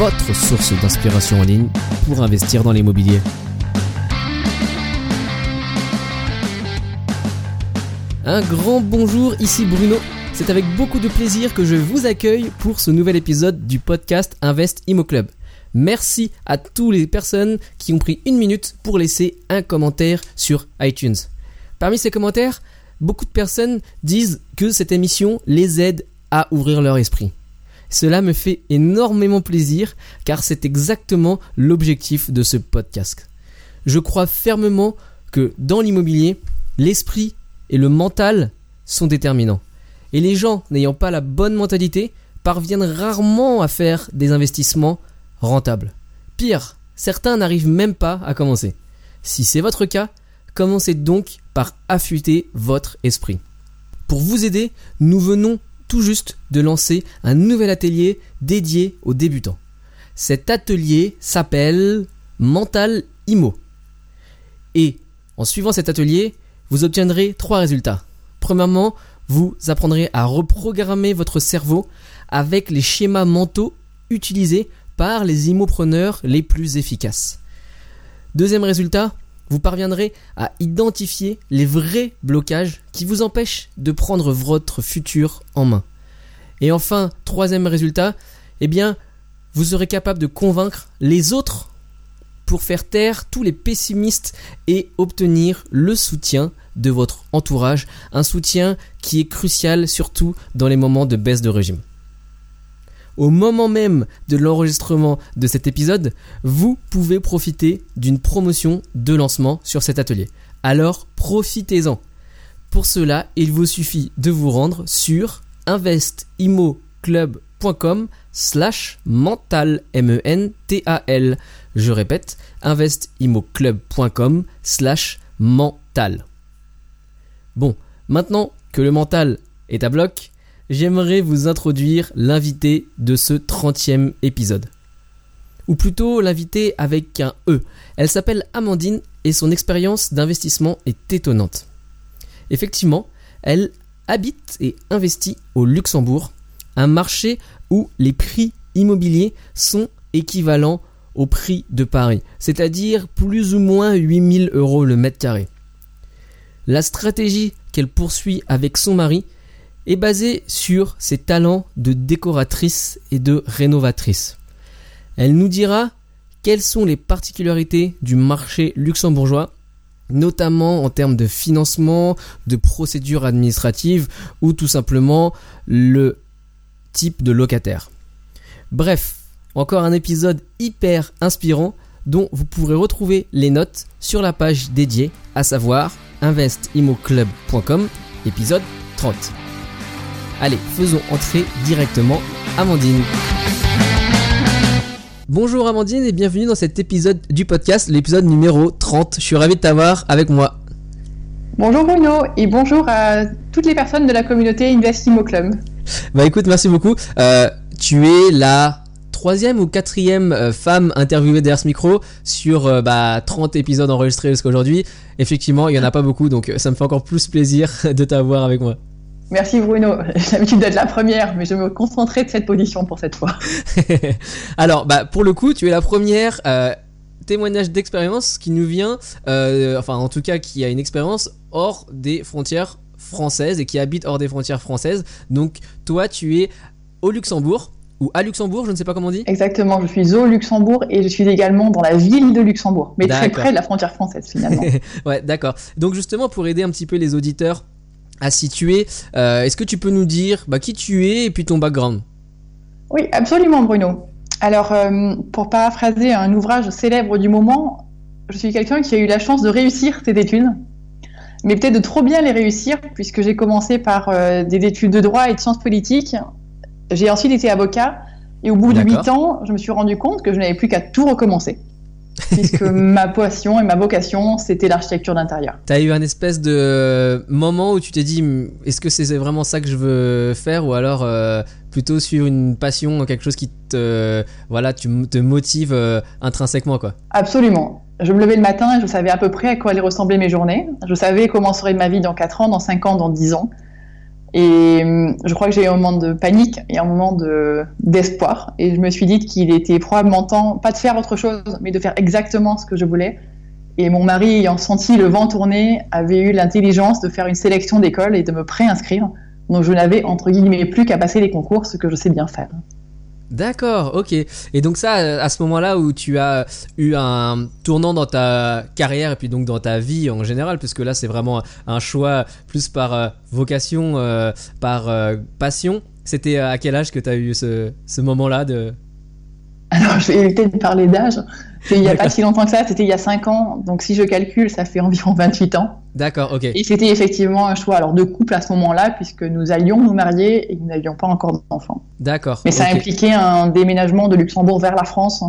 votre source d'inspiration en ligne pour investir dans l'immobilier. Un grand bonjour, ici Bruno. C'est avec beaucoup de plaisir que je vous accueille pour ce nouvel épisode du podcast Invest Imo Club. Merci à toutes les personnes qui ont pris une minute pour laisser un commentaire sur iTunes. Parmi ces commentaires, beaucoup de personnes disent que cette émission les aide à ouvrir leur esprit. Cela me fait énormément plaisir car c'est exactement l'objectif de ce podcast. Je crois fermement que dans l'immobilier, l'esprit et le mental sont déterminants. Et les gens n'ayant pas la bonne mentalité parviennent rarement à faire des investissements rentables. Pire, certains n'arrivent même pas à commencer. Si c'est votre cas, commencez donc par affûter votre esprit. Pour vous aider, nous venons tout juste de lancer un nouvel atelier dédié aux débutants. Cet atelier s'appelle Mental Imo. Et en suivant cet atelier, vous obtiendrez trois résultats. Premièrement, vous apprendrez à reprogrammer votre cerveau avec les schémas mentaux utilisés par les immopreneurs les plus efficaces. Deuxième résultat, vous parviendrez à identifier les vrais blocages qui vous empêchent de prendre votre futur en main. Et enfin, troisième résultat, eh bien, vous serez capable de convaincre les autres pour faire taire tous les pessimistes et obtenir le soutien de votre entourage, un soutien qui est crucial surtout dans les moments de baisse de régime. Au moment même de l'enregistrement de cet épisode, vous pouvez profiter d'une promotion de lancement sur cet atelier. Alors profitez-en. Pour cela, il vous suffit de vous rendre sur investimoclub.com slash mental M-E-N-T-A-L. Je répète, investimoclub.com slash mental. Bon, maintenant que le mental est à bloc, j'aimerais vous introduire l'invité de ce 30e épisode. Ou plutôt l'invité avec un E. Elle s'appelle Amandine et son expérience d'investissement est étonnante. Effectivement, elle habite et investit au Luxembourg, un marché où les prix immobiliers sont équivalents au prix de Paris, c'est-à-dire plus ou moins 8000 euros le mètre carré. La stratégie qu'elle poursuit avec son mari est basée sur ses talents de décoratrice et de rénovatrice. Elle nous dira quelles sont les particularités du marché luxembourgeois, notamment en termes de financement, de procédures administratives ou tout simplement le type de locataire. Bref, encore un épisode hyper inspirant dont vous pourrez retrouver les notes sur la page dédiée, à savoir investimoclub.com, épisode 30. Allez, faisons entrer directement Amandine. Bonjour Amandine et bienvenue dans cet épisode du podcast, l'épisode numéro 30. Je suis ravi de t'avoir avec moi. Bonjour Bruno et bonjour à toutes les personnes de la communauté Investimo Club. Bah écoute, merci beaucoup. Euh, tu es la troisième ou quatrième euh, femme interviewée derrière ce micro sur euh, bah, 30 épisodes enregistrés jusqu'à aujourd'hui. Effectivement, il n'y en a pas beaucoup, donc ça me fait encore plus plaisir de t'avoir avec moi. Merci Bruno. J'ai l'habitude d'être la première, mais je me concentrer de cette position pour cette fois. Alors, bah, pour le coup, tu es la première euh, témoignage d'expérience qui nous vient, euh, enfin en tout cas qui a une expérience hors des frontières françaises et qui habite hors des frontières françaises. Donc toi, tu es au Luxembourg ou à Luxembourg, je ne sais pas comment on dit. Exactement, je suis au Luxembourg et je suis également dans la ville de Luxembourg, mais très près de la frontière française finalement. ouais, d'accord. Donc justement, pour aider un petit peu les auditeurs à situer, euh, est-ce que tu peux nous dire bah, qui tu es et puis ton background? Oui, absolument Bruno. Alors, euh, pour paraphraser un ouvrage célèbre du moment, je suis quelqu'un qui a eu la chance de réussir ses études, mais peut-être de trop bien les réussir, puisque j'ai commencé par euh, des études de droit et de sciences politiques. J'ai ensuite été avocat, Et au bout de D'accord. 8 ans, je me suis rendu compte que je n'avais plus qu'à tout recommencer. Puisque ma passion et ma vocation, c'était l'architecture d'intérieur. T'as eu un espèce de moment où tu t'es dit, est-ce que c'est vraiment ça que je veux faire? Ou alors euh, plutôt sur une passion, quelque chose qui te, voilà, tu te motive euh, intrinsèquement quoi. Absolument. Je me levais le matin et je savais à peu près à quoi allaient ressembler mes journées. Je savais comment serait ma vie dans 4 ans, dans 5 ans, dans 10 ans. Et hum, je crois que j'ai eu un moment de panique et un moment de- d'espoir. et je me suis dit qu'il était probablement temps, pas de faire autre chose, mais de faire exactement ce que je voulais. Et mon mari, ayant senti le vent tourner, avait eu l'intelligence de faire une sélection d'écoles et de me préinscrire. Donc je n'avais, entre guillemets, plus qu'à passer les concours, ce que je sais bien faire. D'accord, ok. Et donc ça, euh, à ce moment-là où tu as eu un tournant dans ta carrière et puis donc dans ta vie en général, puisque là c'est vraiment un choix plus par euh, vocation, euh, par euh, passion. C'était à quel âge que tu as eu ce, ce moment-là de... Alors, je vais éviter de parler d'âge. C'est il n'y a pas si longtemps que ça, c'était il y a 5 ans. Donc, si je calcule, ça fait environ 28 ans. D'accord, ok. Et c'était effectivement un choix alors, de couple à ce moment-là, puisque nous allions nous marier et nous n'avions pas encore d'enfants. D'accord. Mais ça impliquait un déménagement de Luxembourg vers la France,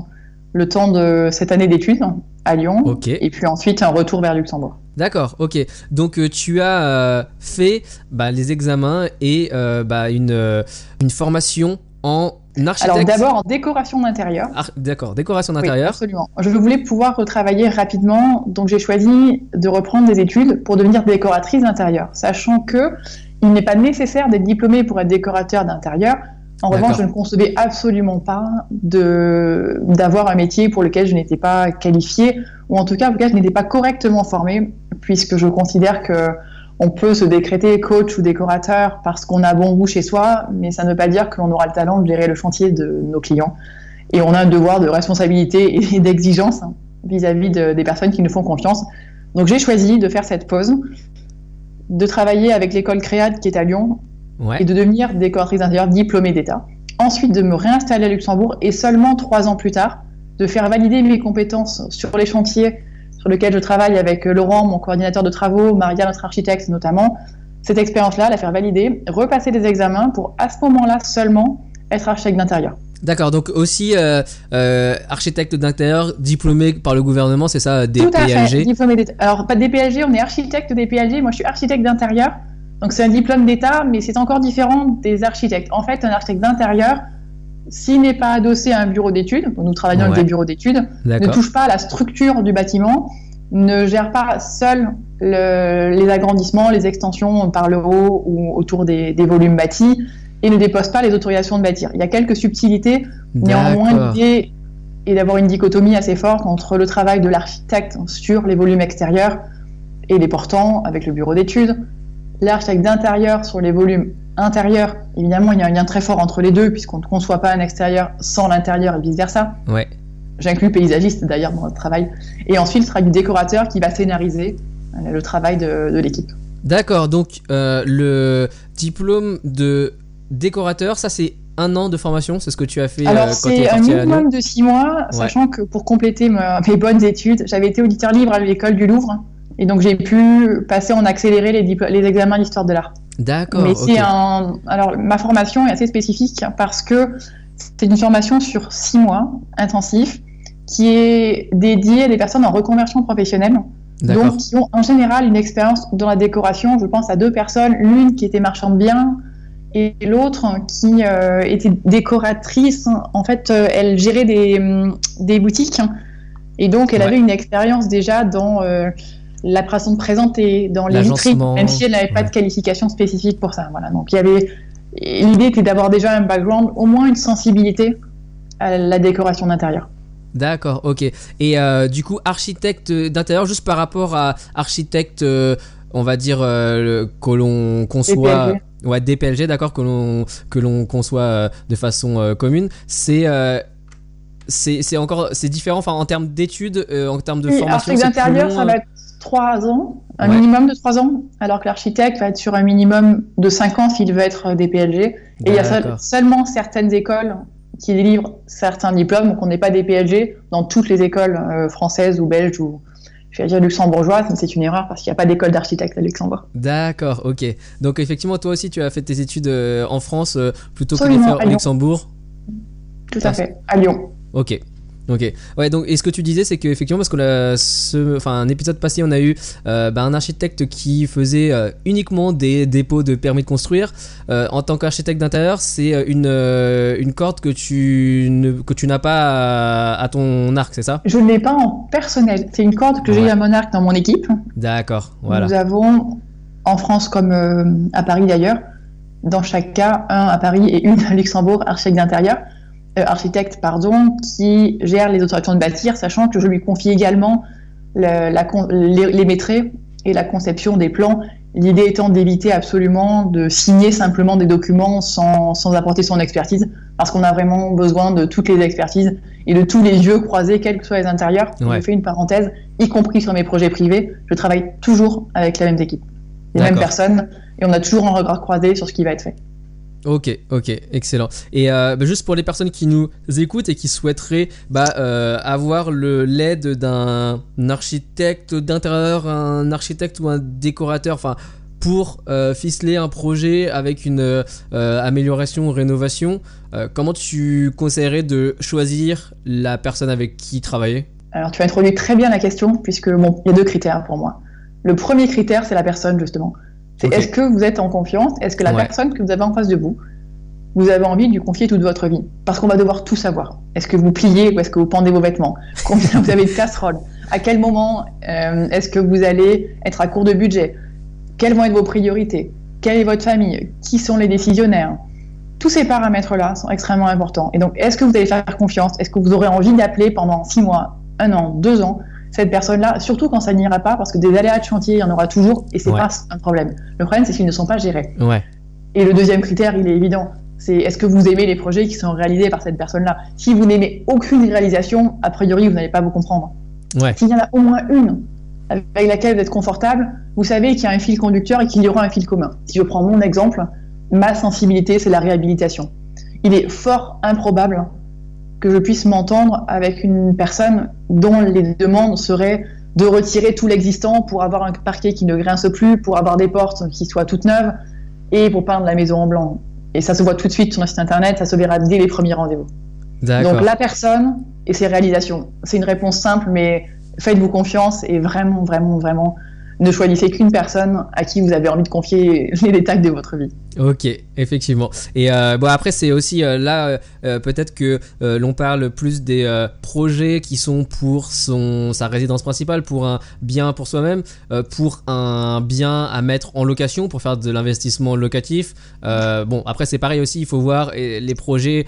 le temps de cette année d'études à Lyon, Ok. et puis ensuite un retour vers Luxembourg. D'accord, ok. Donc euh, tu as euh, fait bah, les examens et euh, bah, une, une formation en architecte. Alors, d'abord en décoration d'intérieur. D'accord, décoration Oui, d'intérieur. absolument. Je voulais pouvoir retravailler rapidement, donc j'ai choisi de reprendre des études pour devenir décoratrice d'intérieur, sachant que il n'est pas nécessaire d'être diplômé pour être décorateur d'intérieur. En revanche, je ne concevais absolument pas de d'avoir un métier pour lequel je n'étais pas qualifiée, ou en tout cas, en tout cas, je n'étais pas correctement formée, puisque je considère que on peut se décréter coach ou décorateur parce qu'on a bon goût chez soi, mais ça ne veut pas dire que l'on aura le talent de gérer le chantier de nos clients. Et on a un devoir de responsabilité et d'exigence hein, vis-à-vis de- des personnes qui nous font confiance. Donc j'ai choisi de faire cette pause, de travailler avec l'école Créade qui est à Lyon Ouais. et de devenir décoratrice d'intérieur diplômée d'État. Ensuite de me réinstaller à Luxembourg et seulement trois ans plus tard de faire valider mes compétences sur les chantiers sur lesquels je travaille avec Laurent, mon coordinateur de travaux, Maria, notre architecte notamment. Cette expérience-là, la faire valider, repasser des examens pour à ce moment-là seulement être architecte d'intérieur. D'accord, donc aussi euh, euh, architecte d'intérieur diplômé par le gouvernement, c'est ça, des Tout à fait, diplômé. Alors, pas des PLG, on est architecte des PLG. Moi, je suis architecte d'intérieur. Donc, c'est un diplôme d'État, mais c'est encore différent des architectes. En fait, un architecte d'intérieur, s'il n'est pas adossé à un bureau d'études, nous travaillons avec des bureaux d'études, ne touche pas à la structure du bâtiment, ne gère pas seul le- les agrandissements, les extensions par le haut ou autour des, des volumes bâtis, et ne dépose pas les autorisations de bâtir. Il y a quelques subtilités, Néanmoins, l'idée est d'avoir une dichotomie assez forte entre le travail de l'architecte sur les volumes extérieurs et les portants avec le bureau d'études, l'architecte d'intérieur sur les volumes intérieurs. Évidemment, il y a un lien très fort entre les deux puisqu'on ne conçoit pas un extérieur sans l'intérieur et vice-versa. Ouais. J'inclus paysagiste d'ailleurs dans le travail. Et ensuite, ce sera du décorateur qui va scénariser euh, le travail de, de l'équipe. D'accord, donc euh, le diplôme de décorateur, ça c'est un an de formation, c'est ce que tu as fait euh, Alors, quand tu es c'est un minimum de six mois, Ouais. sachant que pour compléter me- mes bonnes études, j'avais été auditeur libre à l'école du Louvre. Et donc, j'ai pu passer en accéléré les, les examens d'histoire de l'art. D'accord, Mais ok. c'est un. Alors, ma formation est assez spécifique parce que c'est une formation sur six mois intensif qui est dédiée à des personnes en reconversion professionnelle. Donc, qui ont en général une expérience dans la décoration. Je pense à deux personnes, l'une qui était marchande de biens et l'autre qui euh, était décoratrice. En fait, euh, elle gérait des, des boutiques et donc elle Ouais. avait une expérience déjà dans euh, la façon de présenter, dans les vitrines, même si elle n'avait pas de qualification spécifique pour ça. Voilà. Donc, il y avait l'idée était d'avoir déjà un background, au moins une sensibilité à la décoration d'intérieur. D'accord, ok. Et euh, du coup, architecte d'intérieur, juste par rapport à architecte, euh, on va dire, euh, que l'on conçoit. DPLG. Ouais, DPLG, d'accord, que l'on que l'on conçoit de façon commune. C'est c'est encore c'est différent, enfin en termes d'études, en termes de Oui, formation. architecte d'intérieur, ça va être 3 ans, un Ouais. minimum de 3 ans, alors que l'architecte va être sur un minimum de 5 ans s'il veut être des PLG. Et il y a seul- seulement certaines écoles qui délivrent certains diplômes, donc on n'est pas des PLG dans toutes les écoles euh, françaises ou belges ou je vais dire luxembourgeoises, mais c'est une erreur parce qu'il n'y a pas d'école d'architecte à Luxembourg. D'accord, ok. Donc effectivement, toi aussi, tu as fait tes études euh, en France euh, plutôt que de faire au. Luxembourg? Tout à fait, à Lyon. Ok. Ok. Ouais, donc, et ce que tu disais, c'est qu'effectivement, parce que la, ce, enfin, un épisode passé, on a eu euh, bah, un architecte qui faisait euh, uniquement des dépôts de permis de construire. Euh, en tant qu'architecte d'intérieur, c'est une, une corde que tu, ne, que tu n'as pas à, à ton arc, c'est ça? Je ne l'ai pas en personnel. C'est une corde que j'ai Ouais. à mon arc dans mon équipe. D'accord, voilà. Nous avons, en France comme à Paris d'ailleurs, dans chaque cas, un à Paris et une à Luxembourg, architecte d'intérieur, euh, architecte, pardon, qui gère les autorisations de bâtir, sachant que je lui confie également le- la les, les maîtres et la conception des plans. L'idée étant d'éviter absolument de signer simplement des documents sans, sans apporter son expertise, parce qu'on a vraiment besoin de toutes les expertises et de tous les yeux croisés, quels que soient les intérieurs. Ouais. Je fais une parenthèse, y compris sur mes projets privés, je travaille toujours avec la même équipe, les mêmes personnes, et on a toujours un regard croisé sur ce qui va être fait. Ok, ok, excellent. Et euh, bah, juste pour les personnes qui nous écoutent et qui souhaiteraient bah, euh, avoir l'aide d'un architecte d'intérieur, un architecte ou un décorateur, enfin pour euh, ficeler un projet avec une amélioration ou rénovation, comment tu conseillerais de choisir la personne avec qui travailler? Alors, tu as introduit très bien la question, puisque bon, il y a deux critères pour moi. Le premier critère, c'est la personne, justement. C'est est-ce que vous êtes en confiance? Est-ce que la Ouais. personne que vous avez en face de vous, vous avez envie de lui confier toute votre vie? Parce qu'on va devoir tout savoir. Est-ce que vous pliez ou est-ce que vous pendez vos vêtements? Combien vous avez de casseroles? À quel moment euh, est-ce que vous allez être à court de budget? Quelles vont être vos priorités? Quelle est votre famille? Qui sont les décisionnaires? Tous ces paramètres-là sont extrêmement importants. Et donc, est-ce que vous allez faire confiance? Est-ce que vous aurez envie d'appeler pendant six mois, un an, deux ans? Cette personne-là Surtout quand ça n'ira pas, parce que des aléas de chantier, il y en aura toujours, et c'est Ouais. pas un problème. Le problème, c'est qu'ils ne sont pas gérés. Ouais, Et le deuxième critère, il est évident. C'est est-ce que vous aimez les projets qui sont réalisés par cette personne-là? Si vous n'aimez aucune réalisation, a priori, vous n'allez pas vous comprendre. ouais, S'il y en a au moins une avec laquelle vous êtes confortable, vous savez qu'il y a un fil conducteur et qu'il y aura un fil commun. Si je prends mon exemple, ma sensibilité, c'est la réhabilitation. Il est fort improbable que je puisse m'entendre avec une personne dont les demandes seraient de retirer tout l'existant pour avoir un parquet qui ne grince plus, pour avoir des portes qui soient toutes neuves et pour peindre la maison en blanc. Et ça se voit tout de suite sur notre site internet, ça se verra dès les premiers rendez-vous. Donc la personne et ses réalisations. C'est une réponse simple, mais faites-vous confiance et vraiment, vraiment, vraiment, ne choisissez qu'une personne à qui vous avez envie de confier les détails de votre vie. Ok, effectivement. Et euh, bon après c'est aussi euh, là euh, peut-être que l'on parle plus des projets qui sont pour son sa résidence principale, pour un bien pour soi-même, pour un bien à mettre en location, pour faire de l'investissement locatif. Bon après c'est pareil aussi, il faut voir les projets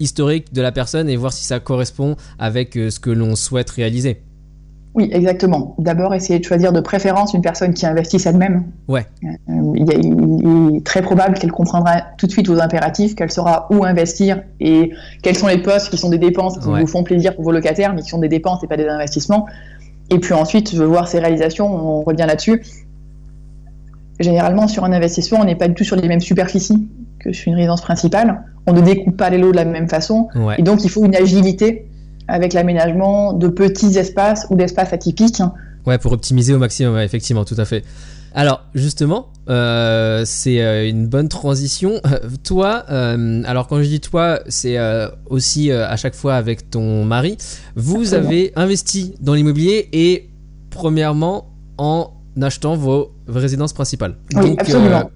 historiques de la personne et voir si ça correspond avec ce que l'on souhaite réaliser. Oui, exactement. D'abord, essayez de choisir de préférence une personne qui investisse elle-même. Ouais. Euh, il, est très probable qu'elle comprendra tout de suite vos impératifs, qu'elle saura où investir et quels sont les postes qui sont des dépenses qui Ouais. vous font plaisir pour vos locataires, mais qui sont des dépenses et pas des investissements. Et puis ensuite, je veux voir ses réalisations, on revient là-dessus. Généralement, sur un investissement, on n'est pas du tout sur les mêmes superficies que sur une résidence principale. On ne découpe pas les lots de la même façon. Ouais. Et donc, il faut une agilité avec l'aménagement de petits espaces ou d'espaces atypiques. Ouais, pour optimiser au maximum, ouais, effectivement, tout à fait. Alors, justement, euh, c'est euh, une bonne transition. Euh, toi, euh, alors quand je dis toi, c'est euh, aussi à chaque fois avec ton mari. Vous Absolument. avez investi dans l'immobilier et premièrement en achetant vos résidences principales. Oui, absolument.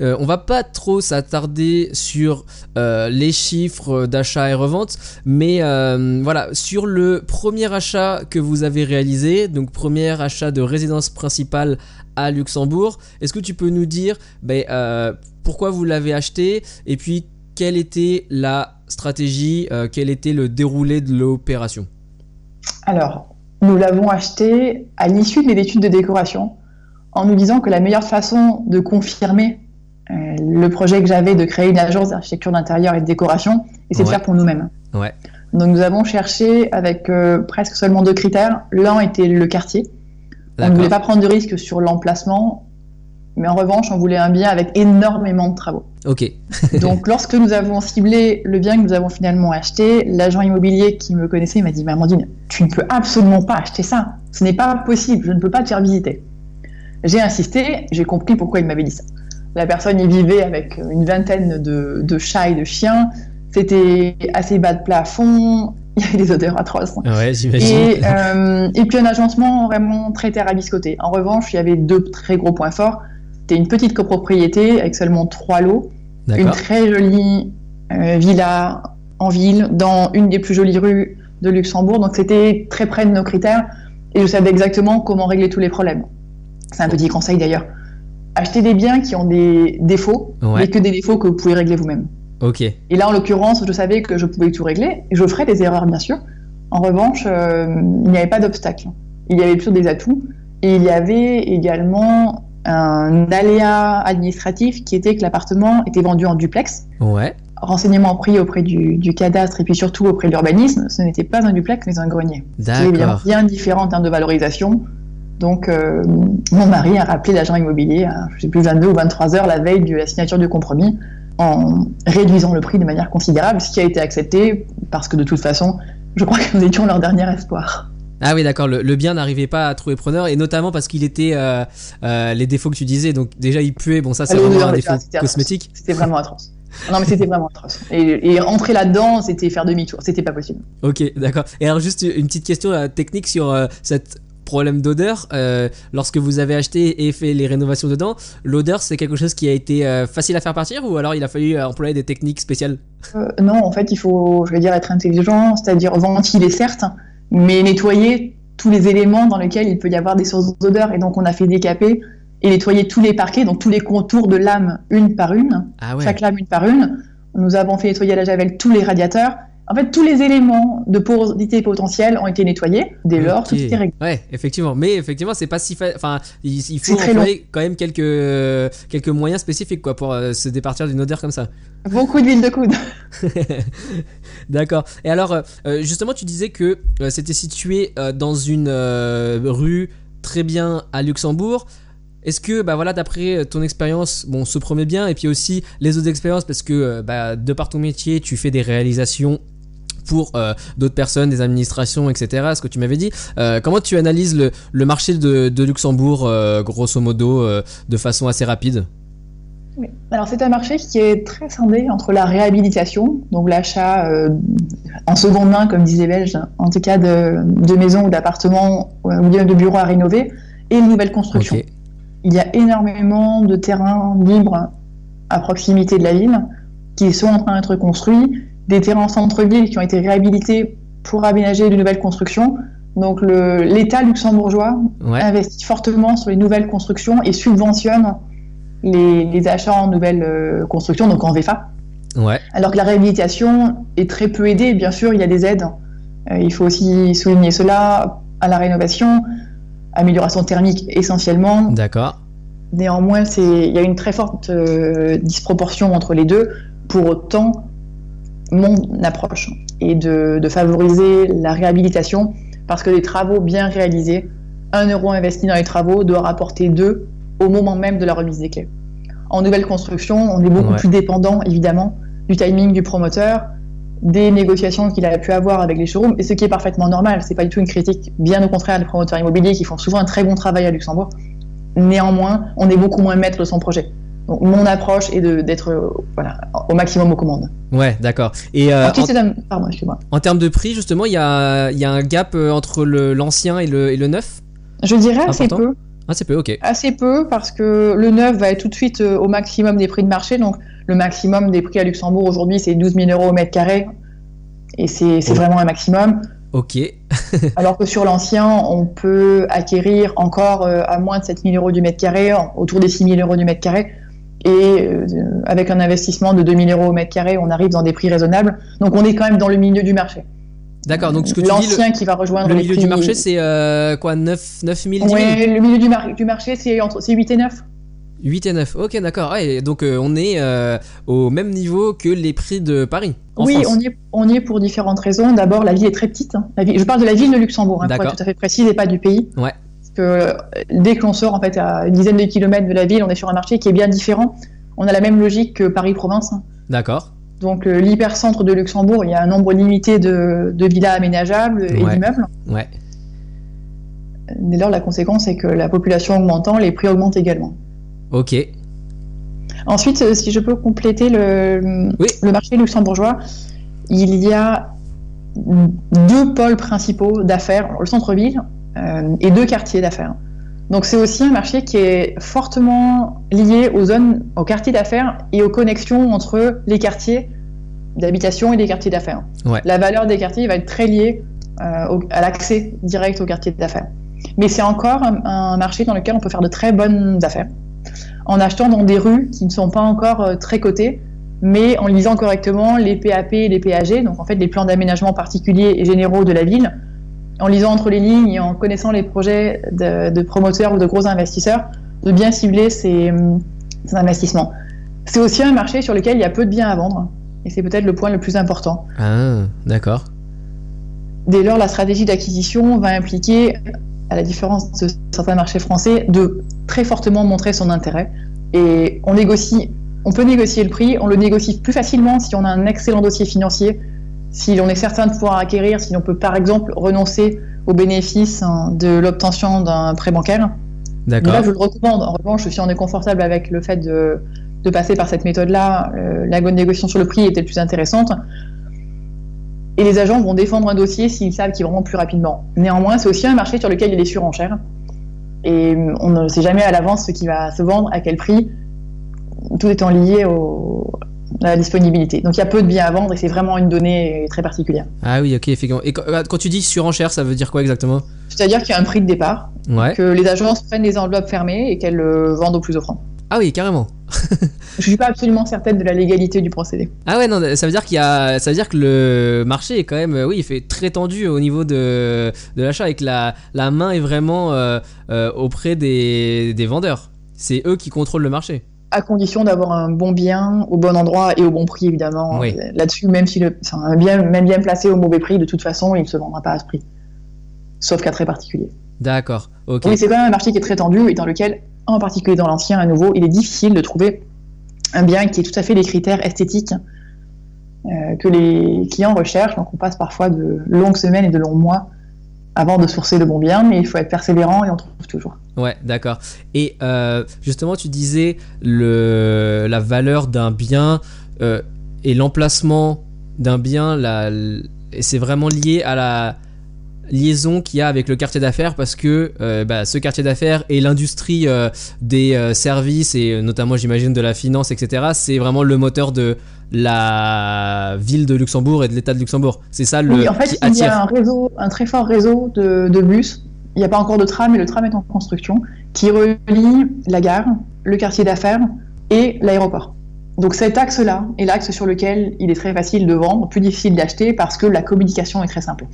Euh, on va pas trop s'attarder sur euh, les chiffres d'achat et revente, mais euh, voilà, sur le premier achat que vous avez réalisé, donc premier achat de résidence principale à Luxembourg, est-ce que tu peux nous dire ben, euh, pourquoi vous l'avez acheté et puis quelle était la stratégie, euh, quel était le déroulé de l'opération? Alors, nous l'avons acheté à l'issue de mes études de décoration, en nous disant que la meilleure façon de confirmer euh, le projet que j'avais de créer une agence d'architecture d'intérieur et de décoration, et c'est de Ouais. faire pour nous-mêmes. Ouais. Donc nous avons cherché avec euh, presque seulement deux critères. L'un était le quartier. On ne voulait pas prendre de risque sur l'emplacement, mais en revanche, on voulait un bien avec énormément de travaux. Ok. Donc, lorsque nous avons ciblé le bien que nous avons finalement acheté, l'agent immobilier qui me connaissait m'a dit Amandine, tu ne peux absolument pas acheter ça. Ce n'est pas possible, je ne peux pas te faire visiter. J'ai insisté, j'ai compris pourquoi il m'avait dit ça. La personne y vivait avec une vingtaine de, de chats et de chiens. C'était assez bas de plafond, il y avait des odeurs atroces. Ouais, j'imagine. Et, euh, et puis un agencement vraiment très terre à. En revanche, il y avait deux très gros points forts. C'était une petite copropriété avec seulement trois lots, une très jolie euh, villa en ville, dans une des plus jolies rues de Luxembourg. Donc c'était très près de nos critères et je savais exactement comment régler tous les problèmes. C'est un petit conseil d'ailleurs. Achetez des biens qui ont des défauts, Ouais. mais que des défauts que vous pouvez régler vous-même. Ok. Et là, en l'occurrence, je savais que je pouvais tout régler. Je ferais des erreurs, bien sûr. En revanche, euh, il n'y avait pas d'obstacle. Il y avait plutôt des atouts. Et il y avait également un aléa administratif qui était que l'appartement était vendu en duplex. Ouais. Renseignements pris auprès du, du cadastre et puis surtout auprès de l'urbanisme, ce n'était pas un duplex mais un grenier. C'est bien, D'accord. bien différent en termes de valorisation. Donc, euh, mon mari a rappelé l'agent immobilier à, je sais plus, 22 ou 23 heures la veille de la signature du compromis en réduisant le prix de manière considérable, ce qui a été accepté parce que de toute façon, je crois que nous étions leur dernier espoir. Ah oui, d'accord. Le, le bien n'arrivait pas à trouver preneur et notamment parce qu'il était euh, euh, les défauts que tu disais. Donc déjà, il puait. Bon, ça, c'est L'odeur, vraiment un défaut cosmétique. C'était vraiment atroce. Non, mais c'était vraiment atroce. Et, et entrer là-dedans, c'était faire demi-tour. C'était pas possible. Ok, d'accord. Et alors juste une petite question euh, technique sur euh, cette problème d'odeur. Euh, lorsque vous avez acheté et fait les rénovations dedans, l'odeur c'est quelque chose qui a été euh, facile à faire partir ou alors il a fallu euh, employer des techniques spéciales? Non, en fait, il faut, je vais dire, être intelligent, c'est-à-dire ventiler certes, mais nettoyer tous les éléments dans lesquels il peut y avoir des sources d'odeur. Et donc, on a fait décaper et nettoyer tous les parquets, donc tous les contours de lame une par une, Ah ouais. chaque lame une par une. Nous avons fait nettoyer à la javel tous les radiateurs. En fait, tous les éléments de porosité potentielle ont été nettoyés. Dès lors, tout était réglé. Ouais, effectivement. Mais effectivement, c'est pas si fa- Enfin, il, il faut employer quand même quelques euh, quelques moyens spécifiques quoi pour euh, se départir d'une odeur comme ça. Beaucoup d'huile de coude. D'accord. Et alors, euh, justement, tu disais que euh, c'était situé dans une rue très bien à Luxembourg. Est-ce que, bah voilà, d'après ton expérience, bon, se promet bien, et puis aussi les autres expériences, parce que, bah, de par ton métier, tu fais des réalisations pour euh, d'autres personnes, des administrations, etc. Ce que tu m'avais dit. Euh, comment tu analyses le, le marché de, de Luxembourg, euh, grosso modo, de façon assez rapide? Oui. Alors c'est un marché qui est très scindé entre la réhabilitation, donc l'achat en seconde main, comme disent les Belges, en tout cas de, de maisons ou d'appartements ou bien de bureaux à rénover, et les nouvelles constructions. Ok. Il y a énormément de terrains libres à proximité de la ville qui sont en train d'être construits, des terrains en centre-ville qui ont été réhabilités pour aménager de nouvelles constructions. Donc l'État luxembourgeois Ouais. investit fortement sur les nouvelles constructions et subventionne les, les achats en nouvelles euh, constructions, donc en VFA. Ouais. Alors que la réhabilitation est très peu aidée, bien sûr, il y a des aides. Euh, il faut aussi souligner cela à la rénovation, amélioration thermique essentiellement. D'accord. Néanmoins, il y a une très forte euh, disproportion entre les deux. Pour autant, mon approche est de, de favoriser la réhabilitation parce que les travaux bien réalisés, un euro investi dans les travaux doit rapporter deux au moment même de la remise des clés. En nouvelle construction, on est beaucoup Ouais. plus dépendant, évidemment, du timing du promoteur, des négociations qu'il a pu avoir avec les showrooms, et ce qui est parfaitement normal. C'est pas du tout une critique, bien au contraire, des promoteurs immobiliers qui font souvent un très bon travail à Luxembourg. Néanmoins, on est beaucoup moins maître de son projet. Donc, mon approche est de- d'être voilà, au maximum aux commandes. Ouais, d'accord. Et euh, en- Pardon, termes de prix, justement, il y a, il y a un gap euh, entre le- l'ancien et le, et le neuf? Je dirais assez peu. Ah, c'est peu, ok. Assez peu parce que le neuf va être tout de suite euh, au maximum des prix de marché. Donc, le maximum des prix à Luxembourg aujourd'hui, c'est 12 000 euros au mètre carré. Et c'est c'est Oh. vraiment un maximum. Ok. Alors que sur l'ancien, on peut acquérir encore à moins de 7 000 euros du mètre carré, autour des 6 000 euros du mètre carré. Et euh, avec un investissement de 2 000 euros au mètre carré, on arrive dans des prix raisonnables. Donc on est quand même dans le milieu du marché. D'accord, donc ce que tu dis, le, L'ancien qui va rejoindre le les milieu prix... du marché, c'est euh, quoi 9, 9 000, 10 000 Ouais, le milieu du, mar- du marché, c'est entre c'est 8 et 9. 8 et 9. Ok, d'accord. Ouais, donc euh, on est euh, au même niveau que les prix de Paris. En oui, France. on y, est, on y est pour différentes raisons. D'abord, la ville est très petite. hein. La ville- je parle de la ville de Luxembourg, hein, pour être tout à fait précise, et pas du pays. Ouais. Que euh, dès que l'on sort en fait, à une dizaine de kilomètres de la ville, on est sur un marché qui est bien différent. On a la même logique que Paris-Province. hein. D'accord. Donc euh, l'hypercentre de Luxembourg, il y a un nombre limité de, de villas aménageables et Ouais. d'immeubles. Ouais. Dès lors, la conséquence est que la population augmentant, les prix augmentent également. Ok. Ensuite, euh, si je peux compléter le, Oui. le marché luxembourgeois, il y a deux pôles principaux d'affaires, le centre-ville et deux quartiers d'affaires. Donc c'est aussi un marché qui est fortement lié aux zones, aux quartiers d'affaires et aux connexions entre les quartiers d'habitation et les quartiers d'affaires. Ouais. La valeur des quartiers va être très liée euh, au- à l'accès direct aux quartiers d'affaires. Mais c'est encore un, un marché dans lequel on peut faire de très bonnes affaires en achetant dans des rues qui ne sont pas encore euh, très cotées, mais en lisant correctement les PAP et les PAG, donc en fait les plans d'aménagement particuliers et généraux de la ville, en lisant entre les lignes et en connaissant les projets de, de promoteurs ou de gros investisseurs, de bien cibler ces, ces investissements. C'est aussi un marché sur lequel il y a peu de biens à vendre, et c'est peut-être le point le plus important. Ah, d'accord. Dès lors, la stratégie d'acquisition va impliquer, à la différence de certains marchés français, de très fortement montrer son intérêt. Et on négocie, on peut négocier le prix, on le négocie plus facilement si on a un excellent dossier financier, si l'on est certain de pouvoir acquérir, si on peut par exemple renoncer aux bénéfices hein, de l'obtention d'un prêt bancaire. D'accord. là, je le recommande. En revanche, si on est confortable avec le fait de, de passer par cette méthode-là, euh, la négociation sur le prix était plus intéressante. Et les agents vont défendre un dossier s'ils savent qu'ils vont plus rapidement. Néanmoins, c'est aussi un marché sur lequel il y a des surenchères. Et on ne sait jamais à l'avance ce qui va se vendre, à quel prix, tout étant lié au, la disponibilité. Donc il y a peu de biens à vendre et c'est vraiment une donnée très particulière. Ah oui, ok, effectivement. Et quand, euh, tu dis surenchère, ça veut dire quoi exactement? C'est-à-dire qu'il y a un prix de départ, Ouais. que les agences prennent des enveloppes fermées et qu'elles le vendent au plus offrant. Ah oui, carrément. Je suis pas absolument certaine de la légalité du procédé. Ah ouais, non, ça veut dire qu'il y a, ça veut dire que le marché est quand même, euh, oui, il fait très tendu au niveau de, de l'achat et que la, la main est vraiment euh, euh, auprès des, des vendeurs. C'est eux qui contrôlent le marché. À condition d'avoir un bon bien au bon endroit et au bon prix, évidemment. Oui. Là-dessus, même si le, enfin, un bien, même bien placé au mauvais prix, de toute façon, il ne se vendra pas à ce prix. Sauf cas très particulier. D'accord, ok. Oui, c'est quand même un marché qui est très tendu et dans lequel, en particulier dans l'ancien à nouveau, il est difficile de trouver un bien qui ait tout à fait les critères esthétiques euh, que les clients recherchent. Donc on passe parfois de longues semaines et de longs mois avant de sourcer le bon bien, mais il faut être persévérant et on trouve toujours. Ouais, d'accord. Et euh, justement, tu disais le, la valeur d'un bien euh, et l'emplacement d'un bien, la- et c'est vraiment lié à la liaison qu'il y a avec le quartier d'affaires parce que euh, bah, ce quartier d'affaires et l'industrie euh, des euh, services et notamment j'imagine de la finance etc c'est vraiment le moteur de la ville de Luxembourg et de l'état de Luxembourg c'est ça le Oui, en fait, qui il y attire a un réseau, un très fort réseau de, de bus. Il n'y a pas encore de tram, mais le tram est en construction, qui relie la gare, le quartier d'affaires et l'aéroport. Donc cet axe-là est l'axe sur lequel il est très facile de vendre, plus difficile d'acheter parce que la communication est très simple.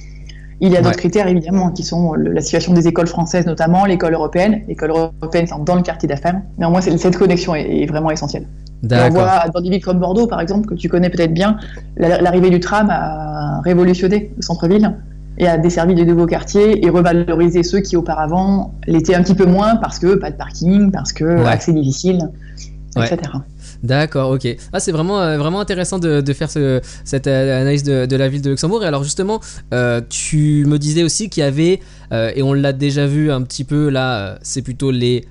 Il y a d'autres Ouais. critères évidemment qui sont le- la situation des écoles françaises notamment, l'école européenne, l'école européenne c'est dans le quartier d'affaires. Néanmoins, cette connexion est, est vraiment essentielle. On voit dans des villes comme Bordeaux, par exemple, que tu connais peut-être bien, la- l'arrivée du tram a révolutionné le centre-ville et a desservi de nouveaux quartiers et revalorisé ceux qui auparavant l'étaient un petit peu moins parce que pas de parking, parce que Ouais. accès difficile, Ouais. etc. D'accord, ok. Ah, c'est vraiment, euh, vraiment intéressant de, faire ce- cette euh, analyse de, la ville de Luxembourg. Et alors justement, euh, tu me disais aussi qu'il y avait, et on l'a déjà vu un petit peu là, c'est plutôt les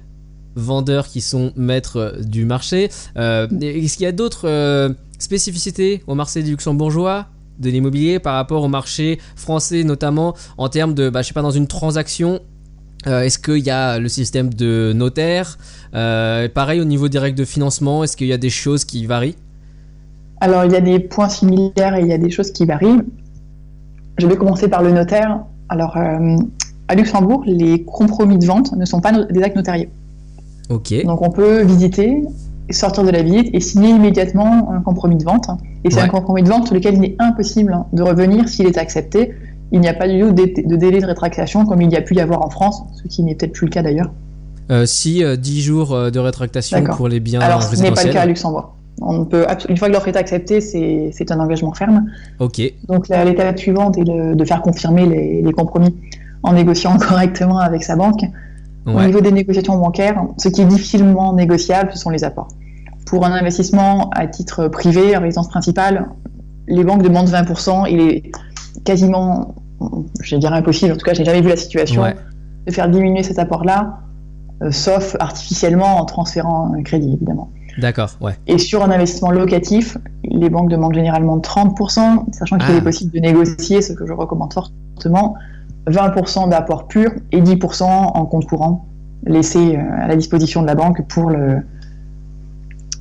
vendeurs qui sont maîtres du marché. Est-ce qu'il y a d'autres spécificités au marché luxembourgeois de l'immobilier par rapport au marché français notamment en termes de, bah, je sais pas, dans une transaction euh, Est-ce qu'il y a le système de notaire? Euh, Pareil au niveau des règles de financement, est-ce qu'il y a des choses qui varient? Alors il y a des points similaires et il y a des choses qui varient. Je vais commencer par le notaire. Alors euh, à Luxembourg, les compromis de vente ne sont pas des actes notariés. Ok. Donc on peut visiter, sortir de la visite et signer immédiatement un compromis de vente. Et c'est Ouais. un compromis de vente sur lequel il est impossible de revenir s'il est accepté. Il n'y a pas du tout de délai de rétractation comme il y a pu y avoir en France, ce qui n'est peut-être plus le cas d'ailleurs. Euh, si euh, 10 jours euh, de rétractation pour les biens Alors ce n'est pas le cas à Luxembourg. On peut, une fois que l'offre est acceptée, c'est un engagement ferme. Ok. Donc l'étape suivante est de, de faire confirmer les, les compromis en négociant correctement avec sa banque. Au niveau des négociations bancaires, ce qui est difficilement négociable, ce sont les apports. Pour un investissement à titre privé, en résidence principale, les banques demandent 20%. Il est quasiment, je dirais impossible, en tout cas, j'ai jamais vu la situation, Ouais. de faire diminuer cet apport-là, euh, sauf artificiellement en transférant un crédit, évidemment. D'accord, ouais. Et sur un investissement locatif, les banques demandent généralement 30%, sachant qu'il Ah. est possible de négocier, ce que je recommande fortement, 20% d'apport pur et 10% en compte courant laissé euh, à la disposition de la banque pour le,